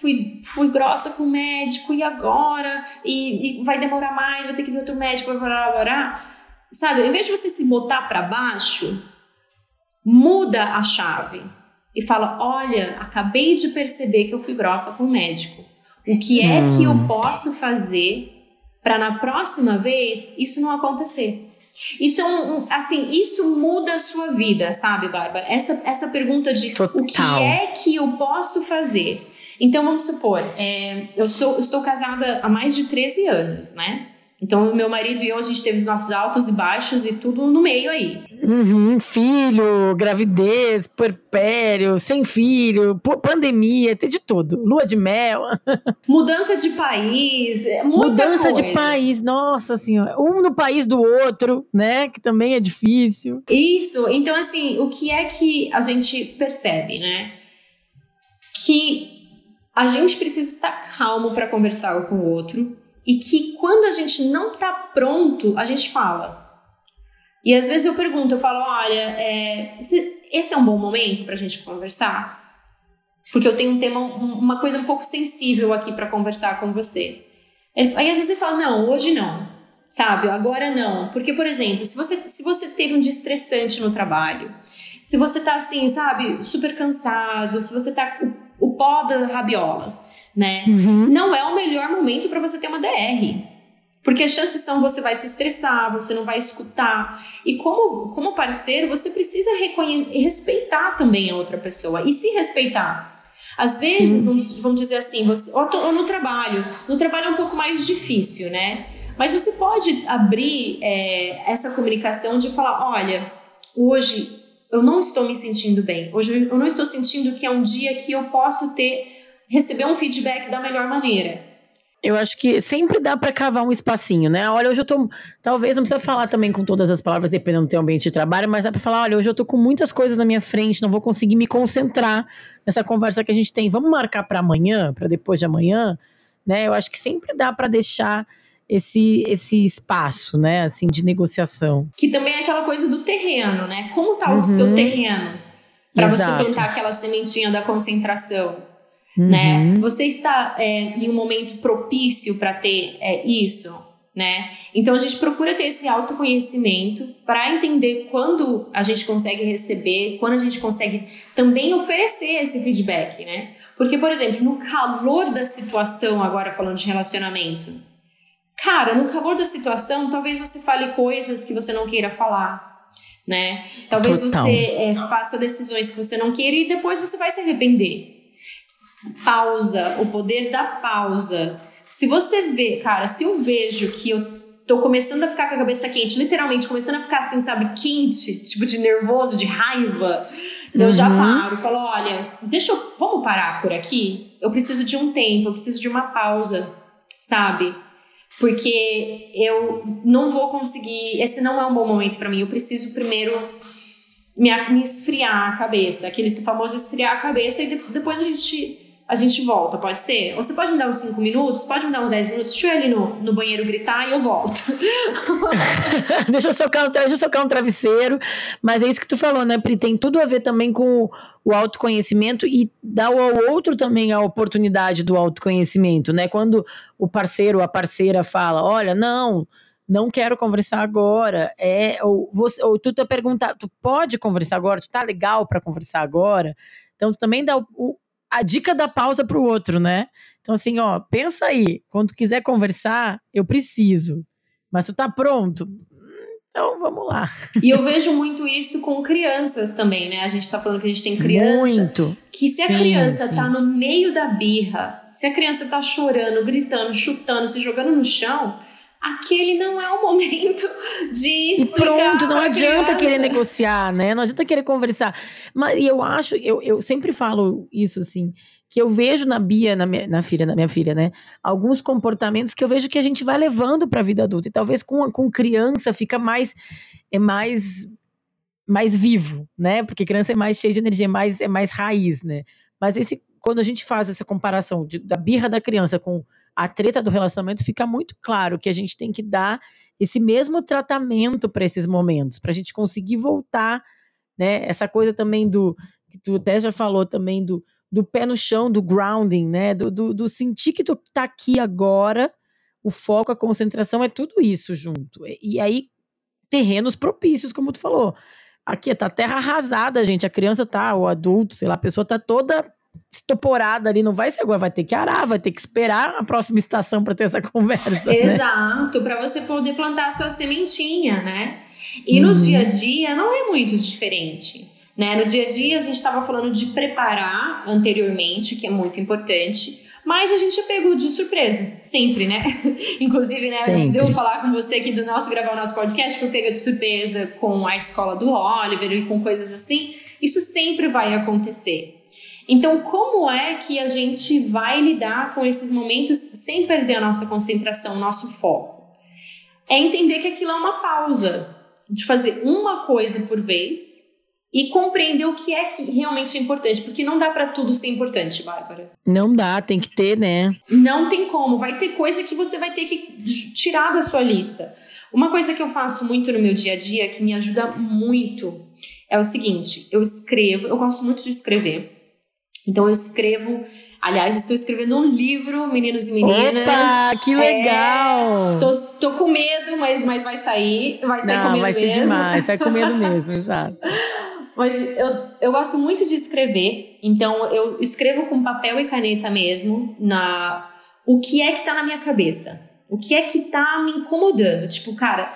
fui, fui grossa com o médico e agora? E, e, vai demorar mais, vai ter que ver outro médico, blá, blá, blá, blá. Sabe, ao invés de você se botar para baixo, muda a chave e fala: olha, acabei de perceber que eu fui grossa com o médico. O que é hum. que eu hum. posso fazer para na próxima vez isso não acontecer. Isso é um, um, assim, isso muda a sua vida, sabe, Bárbara? Essa, essa pergunta de Total. o que é que eu posso fazer? Então, vamos supor, é, eu, sou, eu estou casada há mais de 13 anos, né? Então, meu marido e eu, a gente teve os nossos altos e baixos e tudo no meio aí. Uhum, filho, gravidez, puerpério, sem filho, pandemia, tem de tudo. Lua de mel. Mudança de país, é muita Mudança coisa. de país, nossa senhora. Um no país do outro, né? Que também é difícil. Isso. Então, assim, o que é que a gente percebe, né? Que a gente precisa estar calmo para conversar com o outro e que quando a gente não está pronto, a gente fala. E às vezes eu pergunto, eu falo, olha, é, esse é um bom momento para a gente conversar? Porque eu tenho um tema, uma coisa um pouco sensível aqui para conversar com você. Aí às vezes ele fala, não, hoje não, sabe? Agora não. Porque, por exemplo, se você, se você teve um dia estressante no trabalho, se você tá assim, sabe, super cansado, se você tá o, o pó da rabiola, né? Uhum. Não é o melhor momento para você ter uma DR. Porque as chances são você vai se estressar, você não vai escutar. E como, como parceiro, você precisa respeitar também a outra pessoa e se respeitar. Às vezes, vamos, vamos, dizer assim, você, ou, ou, no trabalho. No trabalho é um pouco mais difícil, né? Mas você pode abrir é, essa comunicação de falar: olha, hoje eu não estou me sentindo bem. Hoje eu não estou sentindo que é um dia que eu posso ter receber um feedback da melhor maneira. Eu acho que sempre dá para cavar um espacinho, né? Olha, hoje eu tô. Talvez não precisa falar também com todas as palavras, dependendo do teu ambiente de trabalho, mas dá pra falar: olha, hoje eu tô com muitas coisas na minha frente, não vou conseguir me concentrar nessa conversa que a gente tem. Vamos marcar para amanhã, para depois de amanhã, né? Eu acho que sempre dá para deixar esse, esse espaço, né, assim, de negociação. Que também é aquela coisa do terreno, né? Como tá uhum. o seu terreno? Para você plantar aquela sementinha da concentração. Né? Uhum. Né? Você está é, em um momento propício para ter é, isso? né? Então a gente procura ter esse autoconhecimento para entender quando a gente consegue receber, quando a gente consegue também oferecer esse feedback, né? Porque, por exemplo, no calor da situação, agora falando de relacionamento, cara, no calor da situação, talvez você fale coisas que você não queira falar. Né? Talvez Total. você é, faça decisões que você não queira e depois você vai se arrepender. Pausa, o poder da pausa se você vê, cara, se eu vejo que eu tô começando a ficar com a cabeça quente, literalmente começando a ficar assim, sabe, quente, tipo de nervoso, de raiva, uhum. eu já uhum. paro e falo: olha, deixa eu. Vamos parar por aqui? Eu preciso de um tempo, eu preciso de uma pausa, sabe? Porque eu não vou conseguir. Esse não é um bom momento para mim. Eu preciso primeiro me, me esfriar a cabeça, aquele famoso esfriar a cabeça, e depois a gente a gente volta, pode ser? Ou você pode me dar uns 5 minutos, pode me dar uns 10 minutos, deixa eu ir ali no, no banheiro gritar e eu volto. deixa, eu socar, deixa eu socar um travesseiro. Mas é isso que tu falou, né, Pri? Tem tudo a ver também com o, o autoconhecimento e dar ao outro também a oportunidade do autoconhecimento, né? Quando o parceiro a parceira fala, olha, não não quero conversar agora. É, ou, você, ou tu tá perguntar, tu pode conversar agora? Tu tá legal para conversar agora? Então, tu também dá o, a dica da pausa para o outro, né? Então, assim, ó, pensa aí, quando quiser conversar, eu preciso. Mas tu tá pronto? Então, vamos lá. E eu vejo muito isso com crianças também, né? A gente tá falando que a gente tem criança. Muito. Que se a sim, criança sim. tá no meio da birra, se a criança tá chorando, gritando, chutando, se jogando no chão, aquele não é o momento de explicar. E pronto, não adianta criança. querer negociar, né? Não adianta querer conversar. Mas eu acho, eu, eu sempre falo isso assim, que eu vejo na Bia, na minha, na filha, na minha filha, né? Alguns comportamentos que eu vejo que a gente vai levando para a vida adulta. E talvez com, com criança fica mais. É mais mais vivo, né? Porque criança é mais cheia de energia, é mais, é mais raiz, né? Mas esse, quando a gente faz essa comparação de, da birra da criança com a treta do relacionamento, fica muito claro que a gente tem que dar esse mesmo tratamento para esses momentos, para a gente conseguir voltar, né? Essa coisa também do que tu até já falou também do, do pé no chão, do grounding, né? Do, do, do sentir que tu tá aqui agora, o foco, a concentração é tudo isso junto. E aí terrenos propícios, como tu falou. Aqui tá terra arrasada, gente. A criança tá, o adulto, sei lá, a pessoa tá toda estoporada ali, não vai ser agora, vai ter que arar, vai ter que esperar a próxima estação para ter essa conversa. Né? Exato, né? para você poder plantar a sua sementinha, né? E uhum. no dia a dia não é muito diferente. Né? No dia a dia a gente estava falando de preparar anteriormente, que é muito importante, mas a gente é pego de surpresa, sempre, né? Inclusive, né, antes de eu falar com você aqui do nosso, gravar o nosso podcast, foi pega de surpresa com a escola do Oliver e com coisas assim. Isso sempre vai acontecer. Então, como é que a gente vai lidar com esses momentos sem perder a nossa concentração, o nosso foco? É entender que aquilo é uma pausa, de fazer uma coisa por vez e compreender o que é que realmente é importante, porque não dá para tudo ser importante, Bárbara. Não dá, tem que ter, né? Não tem como, vai ter coisa que você vai ter que tirar da sua lista. Uma coisa que eu faço muito no meu dia a dia que me ajuda muito é o seguinte: eu escrevo, eu gosto muito de escrever. Então eu escrevo, aliás, estou escrevendo um livro, meninos e meninas. Opa, que é, legal! É, tô, tô com medo, mas, mas vai sair, vai sair Não, com medo vai mesmo. ser demais, vai com medo mesmo, exato. Mas eu, eu gosto muito de escrever, então eu escrevo com papel e caneta mesmo na o que é que tá na minha cabeça. O que é que tá me incomodando? Tipo, cara,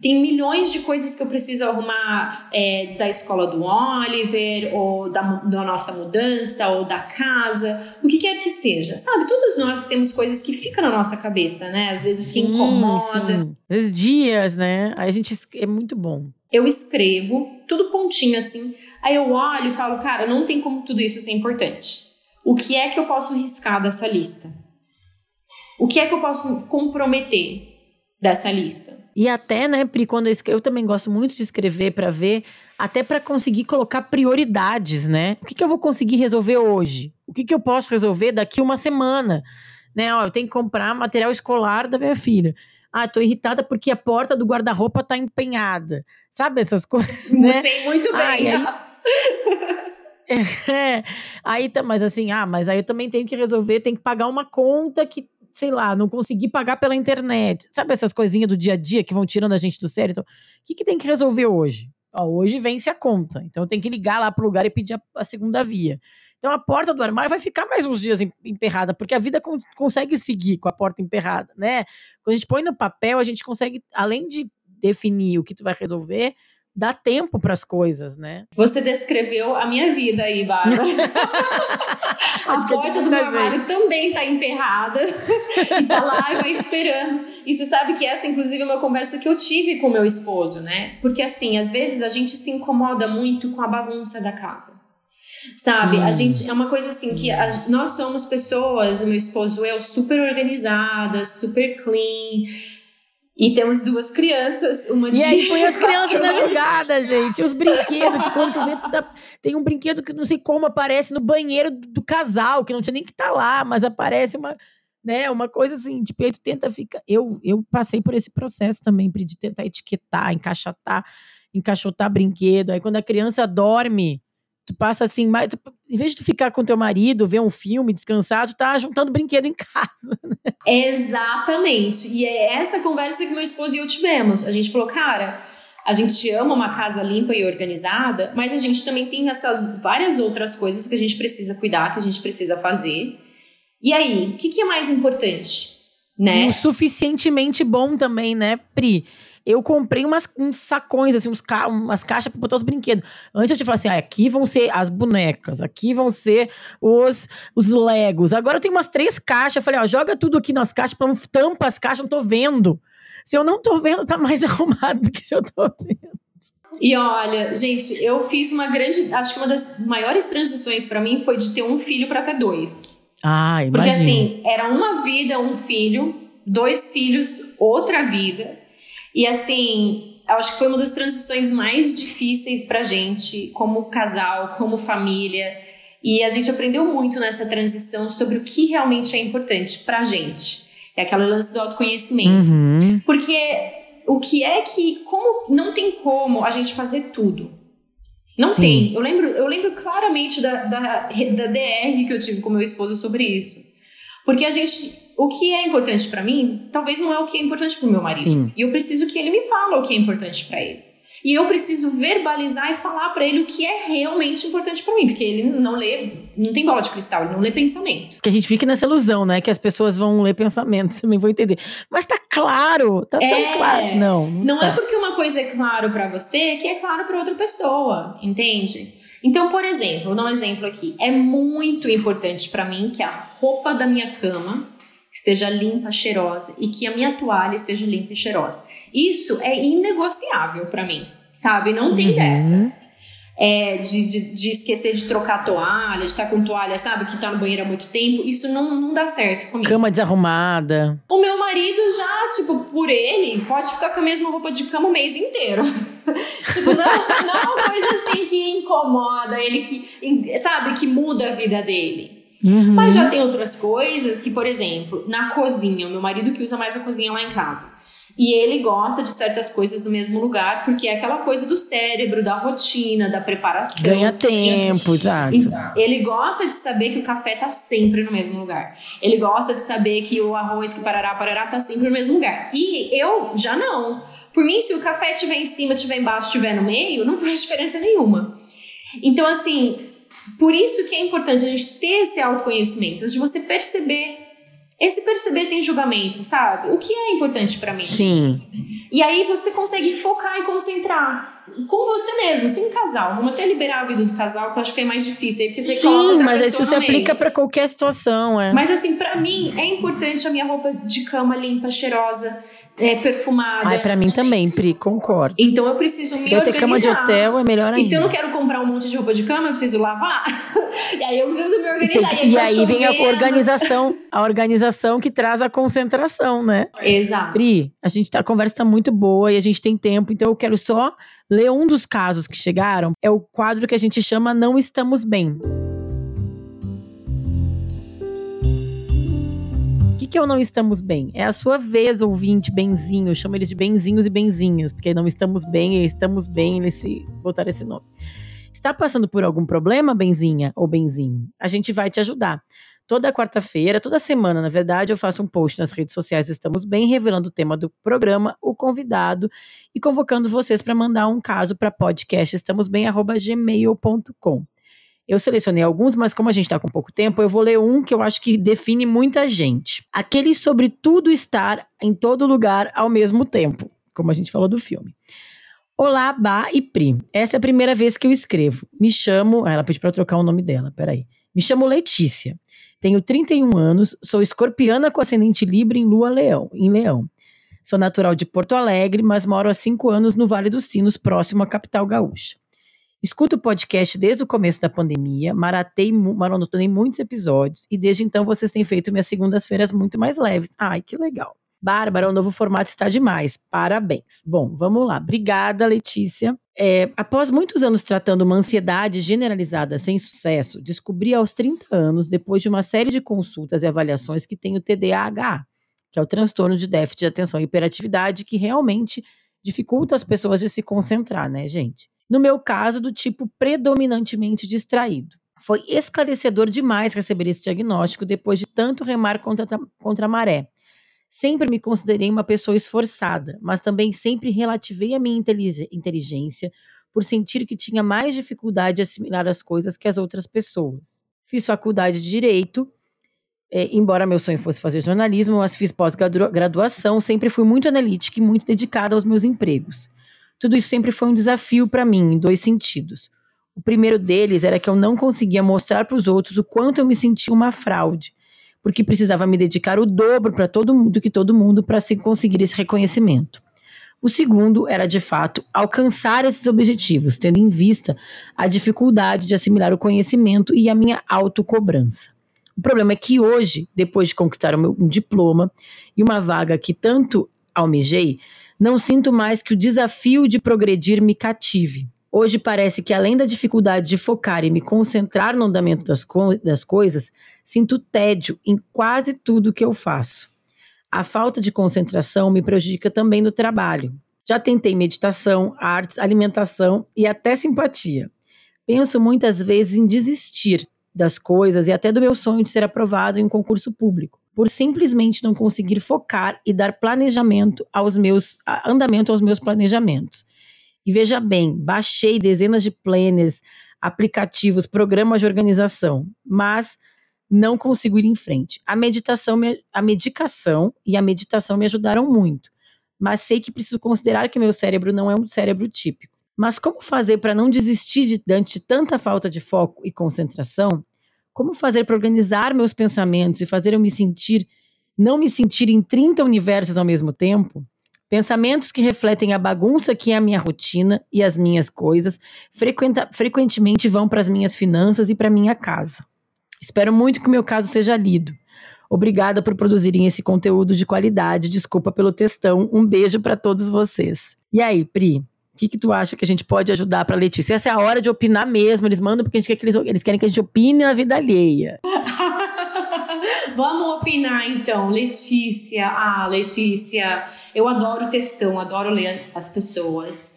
tem milhões de coisas que eu preciso arrumar é, da escola do Oliver, ou da, da, nossa mudança, ou da casa, o que quer que seja. Sabe, todos nós temos coisas que ficam na nossa cabeça, né? Às vezes que incomoda. Sim. Às vezes dias, né? Aí a gente é muito bom. Eu escrevo, tudo pontinho assim. Aí eu olho e falo, cara, não tem como tudo isso ser importante. O que é que eu posso riscar dessa lista? O que é que eu posso comprometer dessa lista? E até, né, Pri, quando eu escrevo, eu também gosto muito de escrever para ver, até para conseguir colocar prioridades, né? O que, que eu vou conseguir resolver hoje? O que, que eu posso resolver daqui uma semana? Né, ó, eu tenho que comprar material escolar da minha filha. Ah, tô irritada porque a porta do guarda-roupa tá empenhada. Sabe essas coisas, né? Sei muito bem. Ah, aí, é, aí tá, mas assim, ah, mas aí eu também tenho que resolver, tenho que pagar uma conta que sei lá, não consegui pagar pela internet. Sabe essas coisinhas do dia a dia que vão tirando a gente do sério? Então, o que, que tem que resolver hoje? Ó, hoje vence a conta. Então tem que ligar lá pro lugar e pedir a, a, segunda via. Então a porta do armário vai ficar mais uns dias emperrada, porque a vida con consegue seguir com a porta emperrada, né? Quando a gente põe no papel, a gente consegue, além de definir o que tu vai resolver, dá tempo para as coisas, né? Você descreveu a minha vida aí, Bárbara. a é porta do meu armário também tá emperrada e tá lá e vai esperando. E você sabe que essa, inclusive, é uma conversa que eu tive com meu esposo, né? Porque assim, às vezes a gente se incomoda muito com a bagunça da casa. Sabe? Sim. A gente é uma coisa assim que a, nós somos pessoas, o meu esposo eu, super organizadas, super clean e temos duas crianças, uma de. E aí põe as crianças na jogada, gente. Os brinquedos, que quando tu vê, tu dá... tem um brinquedo que não sei como aparece no banheiro do casal, que não tinha nem que estar tá lá, mas aparece uma, né, uma coisa assim, tipo, aí tu tenta ficar. Eu, eu passei por esse processo também, de tentar etiquetar, encaixotar, encaixotar brinquedo. Aí quando a criança dorme, tu passa assim, mais, tu, em vez de tu ficar com teu marido, ver um filme, descansar, tu tá juntando brinquedo em casa. Né? Exatamente. E é essa conversa que meu esposo e eu tivemos. A gente falou, cara, a gente ama uma casa limpa e organizada, mas a gente também tem essas várias outras coisas que a gente precisa cuidar, que a gente precisa fazer. E aí, o que, que é mais importante? Né? E o suficientemente bom também, né, Pri? Eu comprei umas, uns sacões, assim, uns ca umas caixas para botar os brinquedos. Antes eu te falava assim, ah, aqui vão ser as bonecas, aqui vão ser os, os Legos. Agora eu tenho umas três caixas. Eu falei, ó, joga tudo aqui nas caixas, pra não tampa as caixas, não tô vendo. Se eu não tô vendo, tá mais arrumado do que se eu tô vendo. E olha, gente, eu fiz uma grande. Acho que uma das maiores transições para mim foi de ter um filho para ter dois. Ah, imagina. Porque assim, era uma vida, um filho, dois filhos, outra vida. E assim, eu acho que foi uma das transições mais difíceis pra gente, como casal, como família. E a gente aprendeu muito nessa transição sobre o que realmente é importante pra gente. É aquela lance do autoconhecimento. Uhum. Porque o que é que. Como não tem como a gente fazer tudo. Não Sim. tem. Eu lembro, eu lembro claramente da, da, da DR que eu tive com meu esposo sobre isso. Porque a gente o que é importante para mim, talvez não é o que é importante para o meu marido. Sim. E eu preciso que ele me fale o que é importante para ele. E eu preciso verbalizar e falar para ele o que é realmente importante para mim, porque ele não lê, não tem bola de cristal, ele não lê pensamento. Que a gente fique nessa ilusão, né, que as pessoas vão ler pensamento, também vou entender. Mas tá claro, tá é, tão claro. Não, não, não é tá. é porque uma coisa é claro para você que é claro para outra pessoa, entende? Então, por exemplo, vou dar um exemplo aqui. É muito importante para mim que a roupa da minha cama esteja limpa, cheirosa e que a minha toalha esteja limpa e cheirosa. Isso é inegociável para mim, sabe? Não tem uhum. dessa. É, de, de, de, esquecer de trocar toalha, de estar com toalha, sabe, que tá no banheiro há muito tempo, isso não, não dá certo comigo. Cama desarrumada. O meu marido já, tipo, por ele, pode ficar com a mesma roupa de cama o mês inteiro. tipo, não, não é uma coisa assim que incomoda ele, que, sabe, que muda a vida dele. Uhum. Mas já tem outras coisas que, por exemplo, na cozinha, o meu marido que usa mais a cozinha lá em casa. E ele gosta de certas coisas no mesmo lugar, porque é aquela coisa do cérebro, da rotina, da preparação. Ganha tempo, exato. Ele gosta de saber que o café tá sempre no mesmo lugar. Ele gosta de saber que o arroz que parará, parará, tá sempre no mesmo lugar. E eu já não. Por mim, se o café tiver em cima, tiver embaixo, tiver no meio, não faz diferença nenhuma. Então, assim, por isso que é importante a gente ter esse autoconhecimento, de você perceber, esse perceber sem julgamento, sabe? O que é importante para mim? Sim. E aí você consegue focar e concentrar com você mesmo, sem casal. Vamos até liberar a vida do casal, que eu acho que é mais difícil. Aí, você Sim, mas isso se aplica para qualquer situação, é. Mas assim, para mim é importante a minha roupa de cama limpa, cheirosa é, perfumada. Ai, pra mim também, Pri, concordo. Então eu preciso me eu organizar. ter cama de hotel é melhor ainda. E se eu não quero comprar um monte de roupa de cama, eu preciso lavar. e aí eu preciso me organizar. E, aí, e aí vem a organização, a organização que traz a concentração, né? Exato. Pri, a, gente tá, a conversa tá muito boa e a gente tem tempo, então eu quero só ler um dos casos que chegaram. É o quadro que a gente chama Não Estamos Bem. Que ou não estamos bem? É a sua vez, ouvinte, benzinho. Eu chamo eles de benzinhos e benzinhas, porque não estamos bem e estamos bem, eles se botaram esse nome. Está passando por algum problema, benzinha ou benzinho? A gente vai te ajudar. Toda quarta-feira, toda semana, na verdade, eu faço um post nas redes sociais do Estamos Bem, revelando o tema do programa, o convidado e convocando vocês para mandar um caso para podcast estamosbem@gmail.com. Eu selecionei alguns, mas como a gente está com pouco tempo, eu vou ler um que eu acho que define muita gente. Aquele sobre tudo estar em todo lugar ao mesmo tempo, como a gente falou do filme. Olá, Bá e Pri. Essa é a primeira vez que eu escrevo. Me chamo. Ah, ela pediu para trocar o nome dela, peraí. Me chamo Letícia. Tenho 31 anos, sou escorpiana com ascendente Libra em Lua Leão, em Leão. Sou natural de Porto Alegre, mas moro há cinco anos no Vale dos Sinos, próximo à capital gaúcha. Escuto o podcast desde o começo da pandemia, maratei, maratonei muitos episódios e desde então vocês têm feito minhas segundas-feiras muito mais leves. Ai, que legal. Bárbara, o novo formato está demais. Parabéns. Bom, vamos lá. Obrigada, Letícia. É, após muitos anos tratando uma ansiedade generalizada sem sucesso, descobri aos 30 anos, depois de uma série de consultas e avaliações, que tenho TDAH, que é o transtorno de déficit de atenção e hiperatividade, que realmente dificulta as pessoas de se concentrar, né, gente? No meu caso, do tipo predominantemente distraído. Foi esclarecedor demais receber esse diagnóstico depois de tanto remar contra, contra a maré. Sempre me considerei uma pessoa esforçada, mas também sempre relativei a minha inteligência por sentir que tinha mais dificuldade de assimilar as coisas que as outras pessoas. Fiz faculdade de Direito, é, embora meu sonho fosse fazer jornalismo, mas fiz pós-graduação, sempre fui muito analítica e muito dedicada aos meus empregos. Tudo isso sempre foi um desafio para mim, em dois sentidos. O primeiro deles era que eu não conseguia mostrar para os outros o quanto eu me sentia uma fraude, porque precisava me dedicar o dobro para todo mundo que todo mundo para se conseguir esse reconhecimento. O segundo era, de fato, alcançar esses objetivos, tendo em vista a dificuldade de assimilar o conhecimento e a minha autocobrança. O problema é que hoje, depois de conquistar o meu diploma e uma vaga que tanto almejei, não sinto mais que o desafio de progredir me cative. Hoje parece que, além da dificuldade de focar e me concentrar no andamento das, co das coisas, sinto tédio em quase tudo que eu faço. A falta de concentração me prejudica também no trabalho. Já tentei meditação, artes, alimentação e até simpatia. Penso muitas vezes em desistir das coisas e até do meu sonho de ser aprovado em um concurso público por simplesmente não conseguir focar e dar planejamento aos meus andamento aos meus planejamentos. E veja bem, baixei dezenas de planners, aplicativos, programas de organização, mas não consigo ir em frente. A meditação, a medicação e a meditação me ajudaram muito, mas sei que preciso considerar que meu cérebro não é um cérebro típico. Mas como fazer para não desistir de, diante de tanta falta de foco e concentração? Como fazer para organizar meus pensamentos e fazer eu me sentir, não me sentir em 30 universos ao mesmo tempo? Pensamentos que refletem a bagunça que é a minha rotina e as minhas coisas, frequentemente vão para as minhas finanças e para minha casa. Espero muito que o meu caso seja lido. Obrigada por produzirem esse conteúdo de qualidade. Desculpa pelo textão. Um beijo para todos vocês. E aí, Pri? O que, que tu acha que a gente pode ajudar para Letícia? Essa é a hora de opinar mesmo. Eles mandam porque a gente quer que eles, eles querem que a gente opine na vida alheia. Vamos opinar então, Letícia. Ah, Letícia, eu adoro textão, adoro ler as pessoas.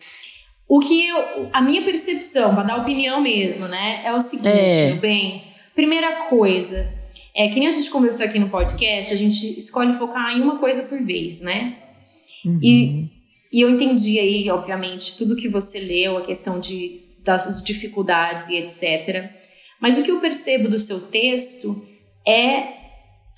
O que eu, a minha percepção, para dar opinião mesmo, né, é o seguinte, é. meu bem. Primeira coisa, é que nem a gente conversou aqui no podcast, a gente escolhe focar em uma coisa por vez, né? Uhum. E e eu entendi aí, obviamente, tudo que você leu, a questão de, das dificuldades e etc. Mas o que eu percebo do seu texto é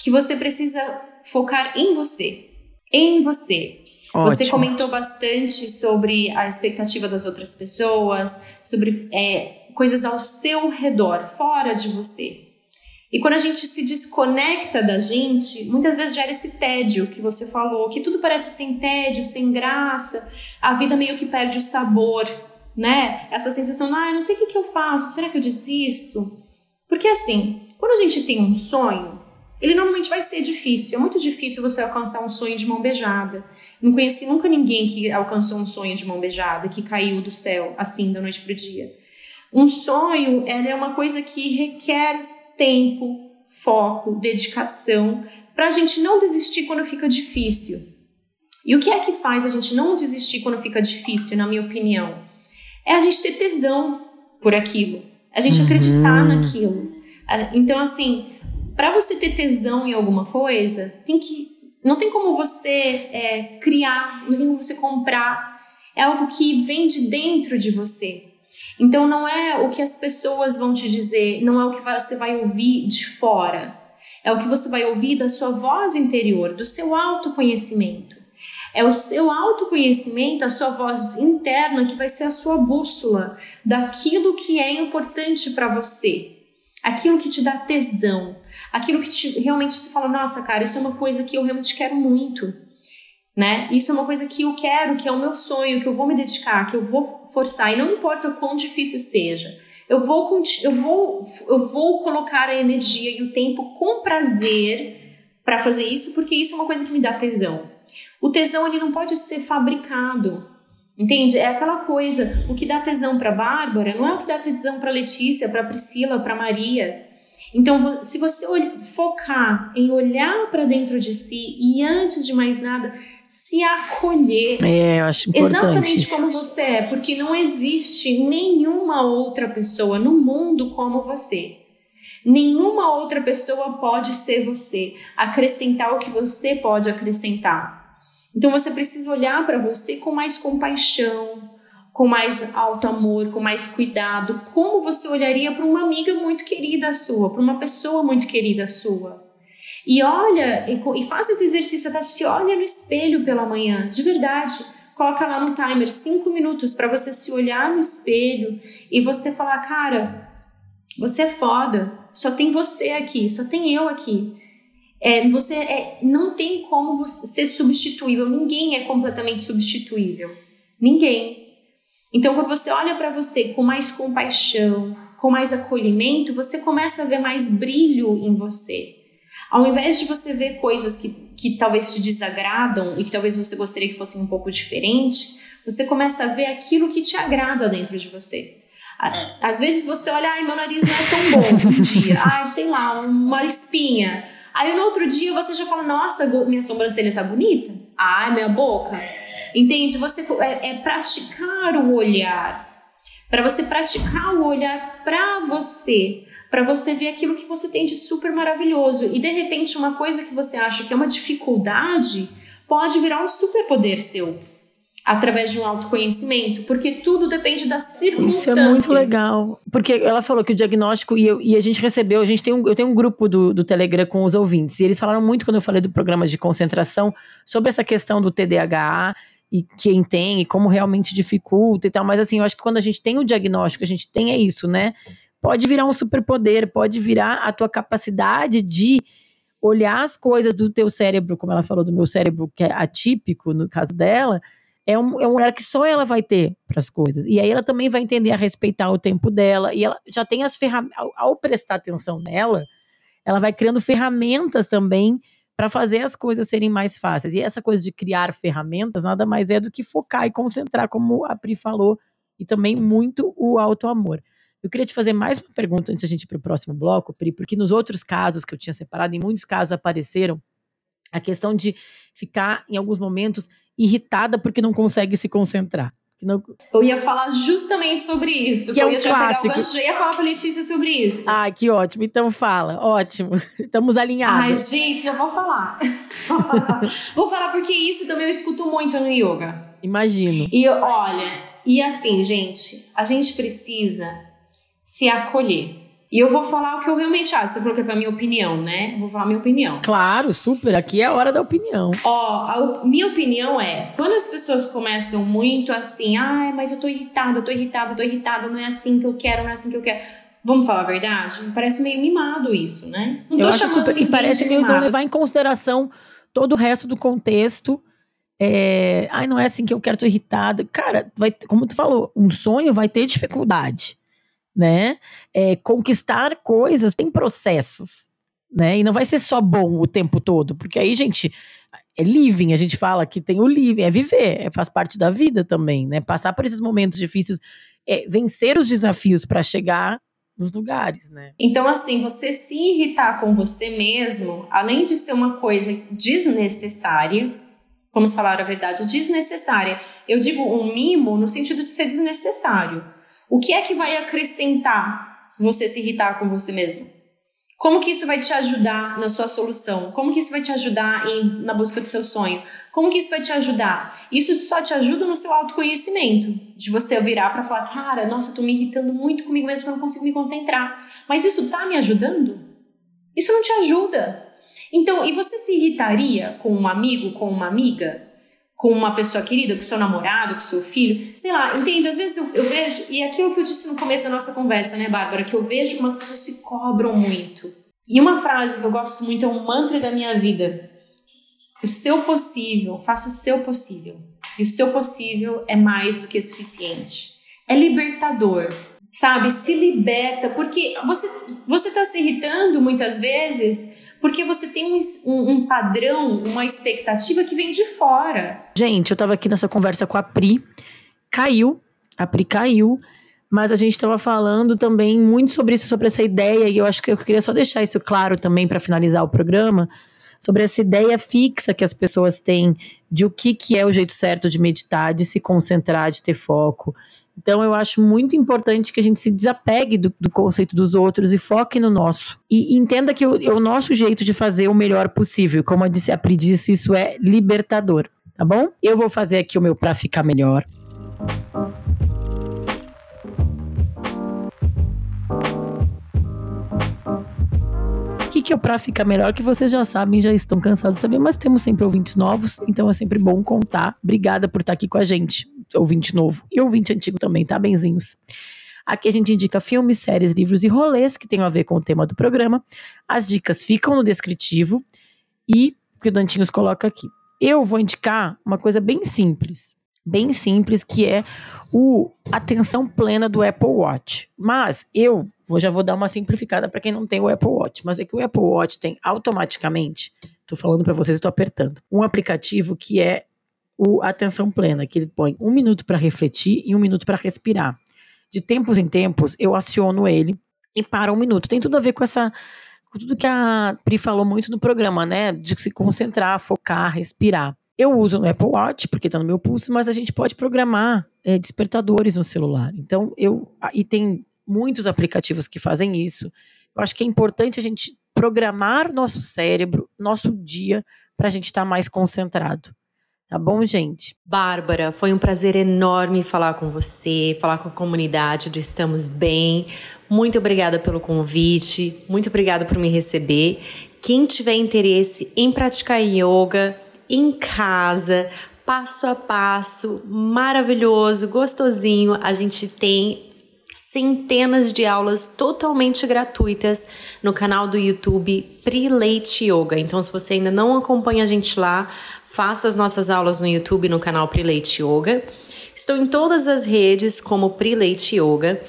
que você precisa focar em você. Em você. Ótimo. Você comentou bastante sobre a expectativa das outras pessoas, sobre é, coisas ao seu redor, fora de você. E quando a gente se desconecta da gente, muitas vezes gera esse tédio que você falou, que tudo parece sem tédio, sem graça, a vida meio que perde o sabor, né? Essa sensação, ah, eu não sei o que, que eu faço, será que eu desisto? Porque assim, quando a gente tem um sonho, ele normalmente vai ser difícil. É muito difícil você alcançar um sonho de mão beijada. Não conheci nunca ninguém que alcançou um sonho de mão beijada, que caiu do céu assim da noite pro dia. Um sonho, é uma coisa que requer tempo, foco, dedicação, para a gente não desistir quando fica difícil. E o que é que faz a gente não desistir quando fica difícil, na minha opinião? É a gente ter tesão por aquilo, a gente uhum. acreditar naquilo. Então, assim, para você ter tesão em alguma coisa, tem que não tem como você é, criar, não tem como você comprar. É algo que vem de dentro de você. Então não é o que as pessoas vão te dizer, não é o que você vai ouvir de fora. É o que você vai ouvir da sua voz interior, do seu autoconhecimento. É o seu autoconhecimento, a sua voz interna que vai ser a sua bússola daquilo que é importante para você, aquilo que te dá tesão, aquilo que te, realmente se fala, nossa, cara, isso é uma coisa que eu realmente quero muito, né? Isso é uma coisa que eu quero, que é o meu sonho, que eu vou me dedicar, que eu vou forçar, e não importa o quão difícil seja. Eu vou, eu vou, eu vou colocar a energia e o tempo com prazer para fazer isso, porque isso é uma coisa que me dá tesão. O tesão ele não pode ser fabricado. Entende? É aquela coisa, o que dá tesão para Bárbara não é o que dá tesão para Letícia, para Priscila, para Maria. Então, se você focar em olhar para dentro de si e antes de mais nada, se acolher. É, eu acho importante. Exatamente como você é, porque não existe nenhuma outra pessoa no mundo como você. Nenhuma outra pessoa pode ser você, acrescentar o que você pode acrescentar. Então você precisa olhar para você com mais compaixão, com mais alto amor, com mais cuidado, como você olharia para uma amiga muito querida sua, para uma pessoa muito querida sua. E olha, e, e faça esse exercício até se olha no espelho pela manhã, de verdade. Coloca lá no timer cinco minutos para você se olhar no espelho e você falar, cara, você é foda, só tem você aqui, só tem eu aqui. É, você é, não tem como você ser substituível, ninguém é completamente substituível. Ninguém. Então, quando você olha para você com mais compaixão, com mais acolhimento, você começa a ver mais brilho em você. Ao invés de você ver coisas que, que talvez te desagradam e que talvez você gostaria que fossem um pouco diferente, você começa a ver aquilo que te agrada dentro de você. Às vezes você olha, ai, meu nariz não é tão bom um dia, ai, sei lá, uma espinha. Aí no outro dia você já fala, nossa, minha sobrancelha tá bonita. Ai, minha boca. Entende? Você é, é praticar o olhar. Para você praticar o olhar para você, para você ver aquilo que você tem de super maravilhoso e de repente uma coisa que você acha que é uma dificuldade pode virar um superpoder seu através de um autoconhecimento, porque tudo depende da circunstância. Isso é muito legal. Porque ela falou que o diagnóstico, e, eu, e a gente recebeu, a gente tem um, eu tenho um grupo do, do Telegram com os ouvintes, e eles falaram muito quando eu falei do programa de concentração sobre essa questão do TDAH e quem tem e como realmente dificulta e tal. Mas assim, eu acho que quando a gente tem o diagnóstico, a gente tem é isso, né? Pode virar um superpoder, pode virar a tua capacidade de olhar as coisas do teu cérebro, como ela falou do meu cérebro, que é atípico no caso dela, é um, é um olhar que só ela vai ter para as coisas. E aí ela também vai entender a respeitar o tempo dela. E ela já tem as ferramentas. Ao, ao prestar atenção nela, ela vai criando ferramentas também para fazer as coisas serem mais fáceis. E essa coisa de criar ferramentas nada mais é do que focar e concentrar, como a Pri falou, e também muito o auto-amor. Eu queria te fazer mais uma pergunta antes da gente ir para o próximo bloco, Pri, porque nos outros casos que eu tinha separado, em muitos casos apareceram a questão de ficar, em alguns momentos, irritada porque não consegue se concentrar. Não... Eu ia falar justamente sobre isso. Que é um clássico. Eu ia falar com a Letícia sobre isso. Ah, que ótimo. Então fala. Ótimo. Estamos alinhados. Ai, gente, já vou falar. vou falar porque isso também eu escuto muito no yoga. Imagino. E olha, e assim, gente, a gente precisa se acolher. E eu vou falar o que eu realmente acho. Você falou que é pra minha opinião, né? Vou falar minha opinião. Claro, super. Aqui é a hora da opinião. Ó, a minha opinião é: quando as pessoas começam muito assim, ai, mas eu tô irritada, tô irritada, tô irritada, não é assim que eu quero, não é assim que eu quero. Vamos falar a verdade? Parece meio mimado isso, né? Não tô eu acho super. E parece meio não levar em consideração todo o resto do contexto. É, ai, não é assim que eu quero, tô irritada. Cara, vai, como tu falou, um sonho vai ter dificuldade né? É, conquistar coisas tem processos, né? E não vai ser só bom o tempo todo, porque aí, gente, é living, a gente fala que tem o living, é viver, é, faz parte da vida também, né? Passar por esses momentos difíceis, é, vencer os desafios para chegar nos lugares, né? Então, assim, você se irritar com você mesmo, além de ser uma coisa desnecessária, vamos falar a verdade, desnecessária. Eu digo um mimo no sentido de ser desnecessário. O que é que vai acrescentar você se irritar com você mesmo? Como que isso vai te ajudar na sua solução? Como que isso vai te ajudar em, na busca do seu sonho? Como que isso vai te ajudar? Isso só te ajuda no seu autoconhecimento, de você virar para falar, cara, nossa, eu tô me irritando muito comigo mesmo eu não consigo me concentrar. Mas isso tá me ajudando? Isso não te ajuda. Então, e você se irritaria com um amigo, com uma amiga? Com uma pessoa querida, com seu namorado, com seu filho, sei lá, entende? Às vezes eu, eu, vejo, e aquilo que eu disse no começo da nossa conversa, né, Bárbara, que eu vejo como as pessoas se cobram muito. E uma frase que eu gosto muito é um mantra da minha vida: o seu possível, faça o seu possível. E o seu possível é mais do que suficiente. É libertador, sabe? Se liberta, porque você, você tá se irritando muitas vezes porque você tem um, um, padrão, uma expectativa que vem de fora. Gente, eu tava aqui nessa conversa com a Pri, caiu, a Pri caiu, mas a gente estava falando também muito sobre isso, sobre essa ideia, e eu acho que eu queria só deixar isso claro também para finalizar o programa, sobre essa ideia fixa que as pessoas têm de o que, que é o jeito certo de meditar, de se concentrar, de ter foco. Então, eu acho muito importante que a gente se desapegue do, do conceito dos outros e foque no nosso. E, entenda que o, o, nosso jeito de fazer o melhor possível. Como a, disse, a Pri disse, isso é libertador. Tá bom? Eu vou fazer aqui o meu para ficar melhor. O que, que é para ficar melhor? Que vocês já sabem, já estão cansados de saber, mas temos sempre ouvintes novos, então é sempre bom contar. Obrigada por estar aqui com a gente ouvinte novo e ouvinte antigo também, tá, benzinhos? Aqui a gente indica filmes, séries, livros e rolês que tenham a ver com o tema do programa. As dicas ficam no descritivo e o que o Dantinhos coloca aqui. Eu vou indicar uma coisa bem simples, bem simples, que é o atenção plena do Apple Watch. Mas eu vou, já vou dar uma simplificada para quem não tem o Apple Watch, mas é que o Apple Watch tem automaticamente, tô falando para vocês, estou apertando, um aplicativo que é o atenção plena, que ele põe um minuto para refletir e um minuto para respirar. De tempos em tempos, eu aciono ele e para um minuto. Tem tudo a ver com essa. Com tudo que a Pri falou muito no programa, né? De se concentrar, focar, respirar. Eu uso no Apple Watch, porque está no meu pulso, mas a gente pode programar é, despertadores no celular. Então, eu. E tem muitos aplicativos que fazem isso. Eu acho que é importante a gente programar nosso cérebro, nosso dia, para a gente estar tá mais concentrado. Tá bom, gente? Bárbara, foi um prazer enorme falar com você, falar com a comunidade do Estamos Bem. Muito obrigada pelo convite, muito obrigada por me receber. Quem tiver interesse em praticar yoga em casa, passo a passo, maravilhoso, gostosinho, a gente tem centenas de aulas totalmente gratuitas no canal do YouTube Prelate Yoga. Então, se você ainda não acompanha a gente lá, Faça as nossas aulas no YouTube no canal Prelate Yoga. Estou em todas as redes como Prelate Yoga.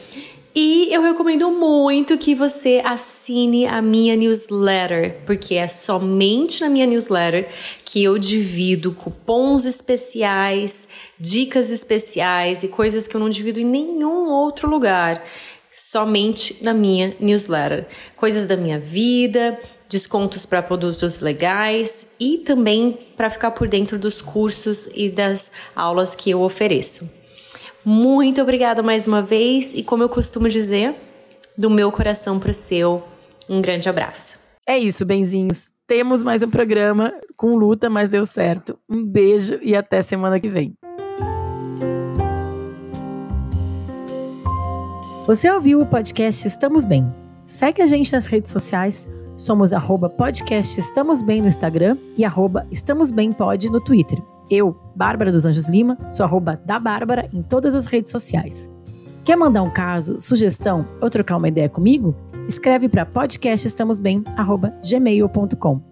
E eu recomendo muito que você assine a minha newsletter, porque é somente na minha newsletter que eu divido cupons especiais, dicas especiais e coisas que eu não divido em nenhum outro lugar, somente na minha newsletter. Coisas da minha vida, descontos para produtos legais e também para ficar por dentro dos cursos e das aulas que eu ofereço. Muito obrigada mais uma vez e, como eu costumo dizer, do meu coração para o seu, um grande abraço. É isso, benzinhos. Temos mais um programa com luta, mas deu certo. Um beijo e até semana que vem. Você ouviu o podcast Estamos Bem? Segue a gente nas redes sociais Somos arroba podcast Estamos Bem no Instagram e arroba Estamos Bem Pod no Twitter. Eu, Bárbara dos Anjos Lima, sou arroba da Bárbara em todas as redes sociais. Quer mandar um caso, sugestão ou trocar uma ideia comigo? Escreve para podcastestamosbem@gmail.com.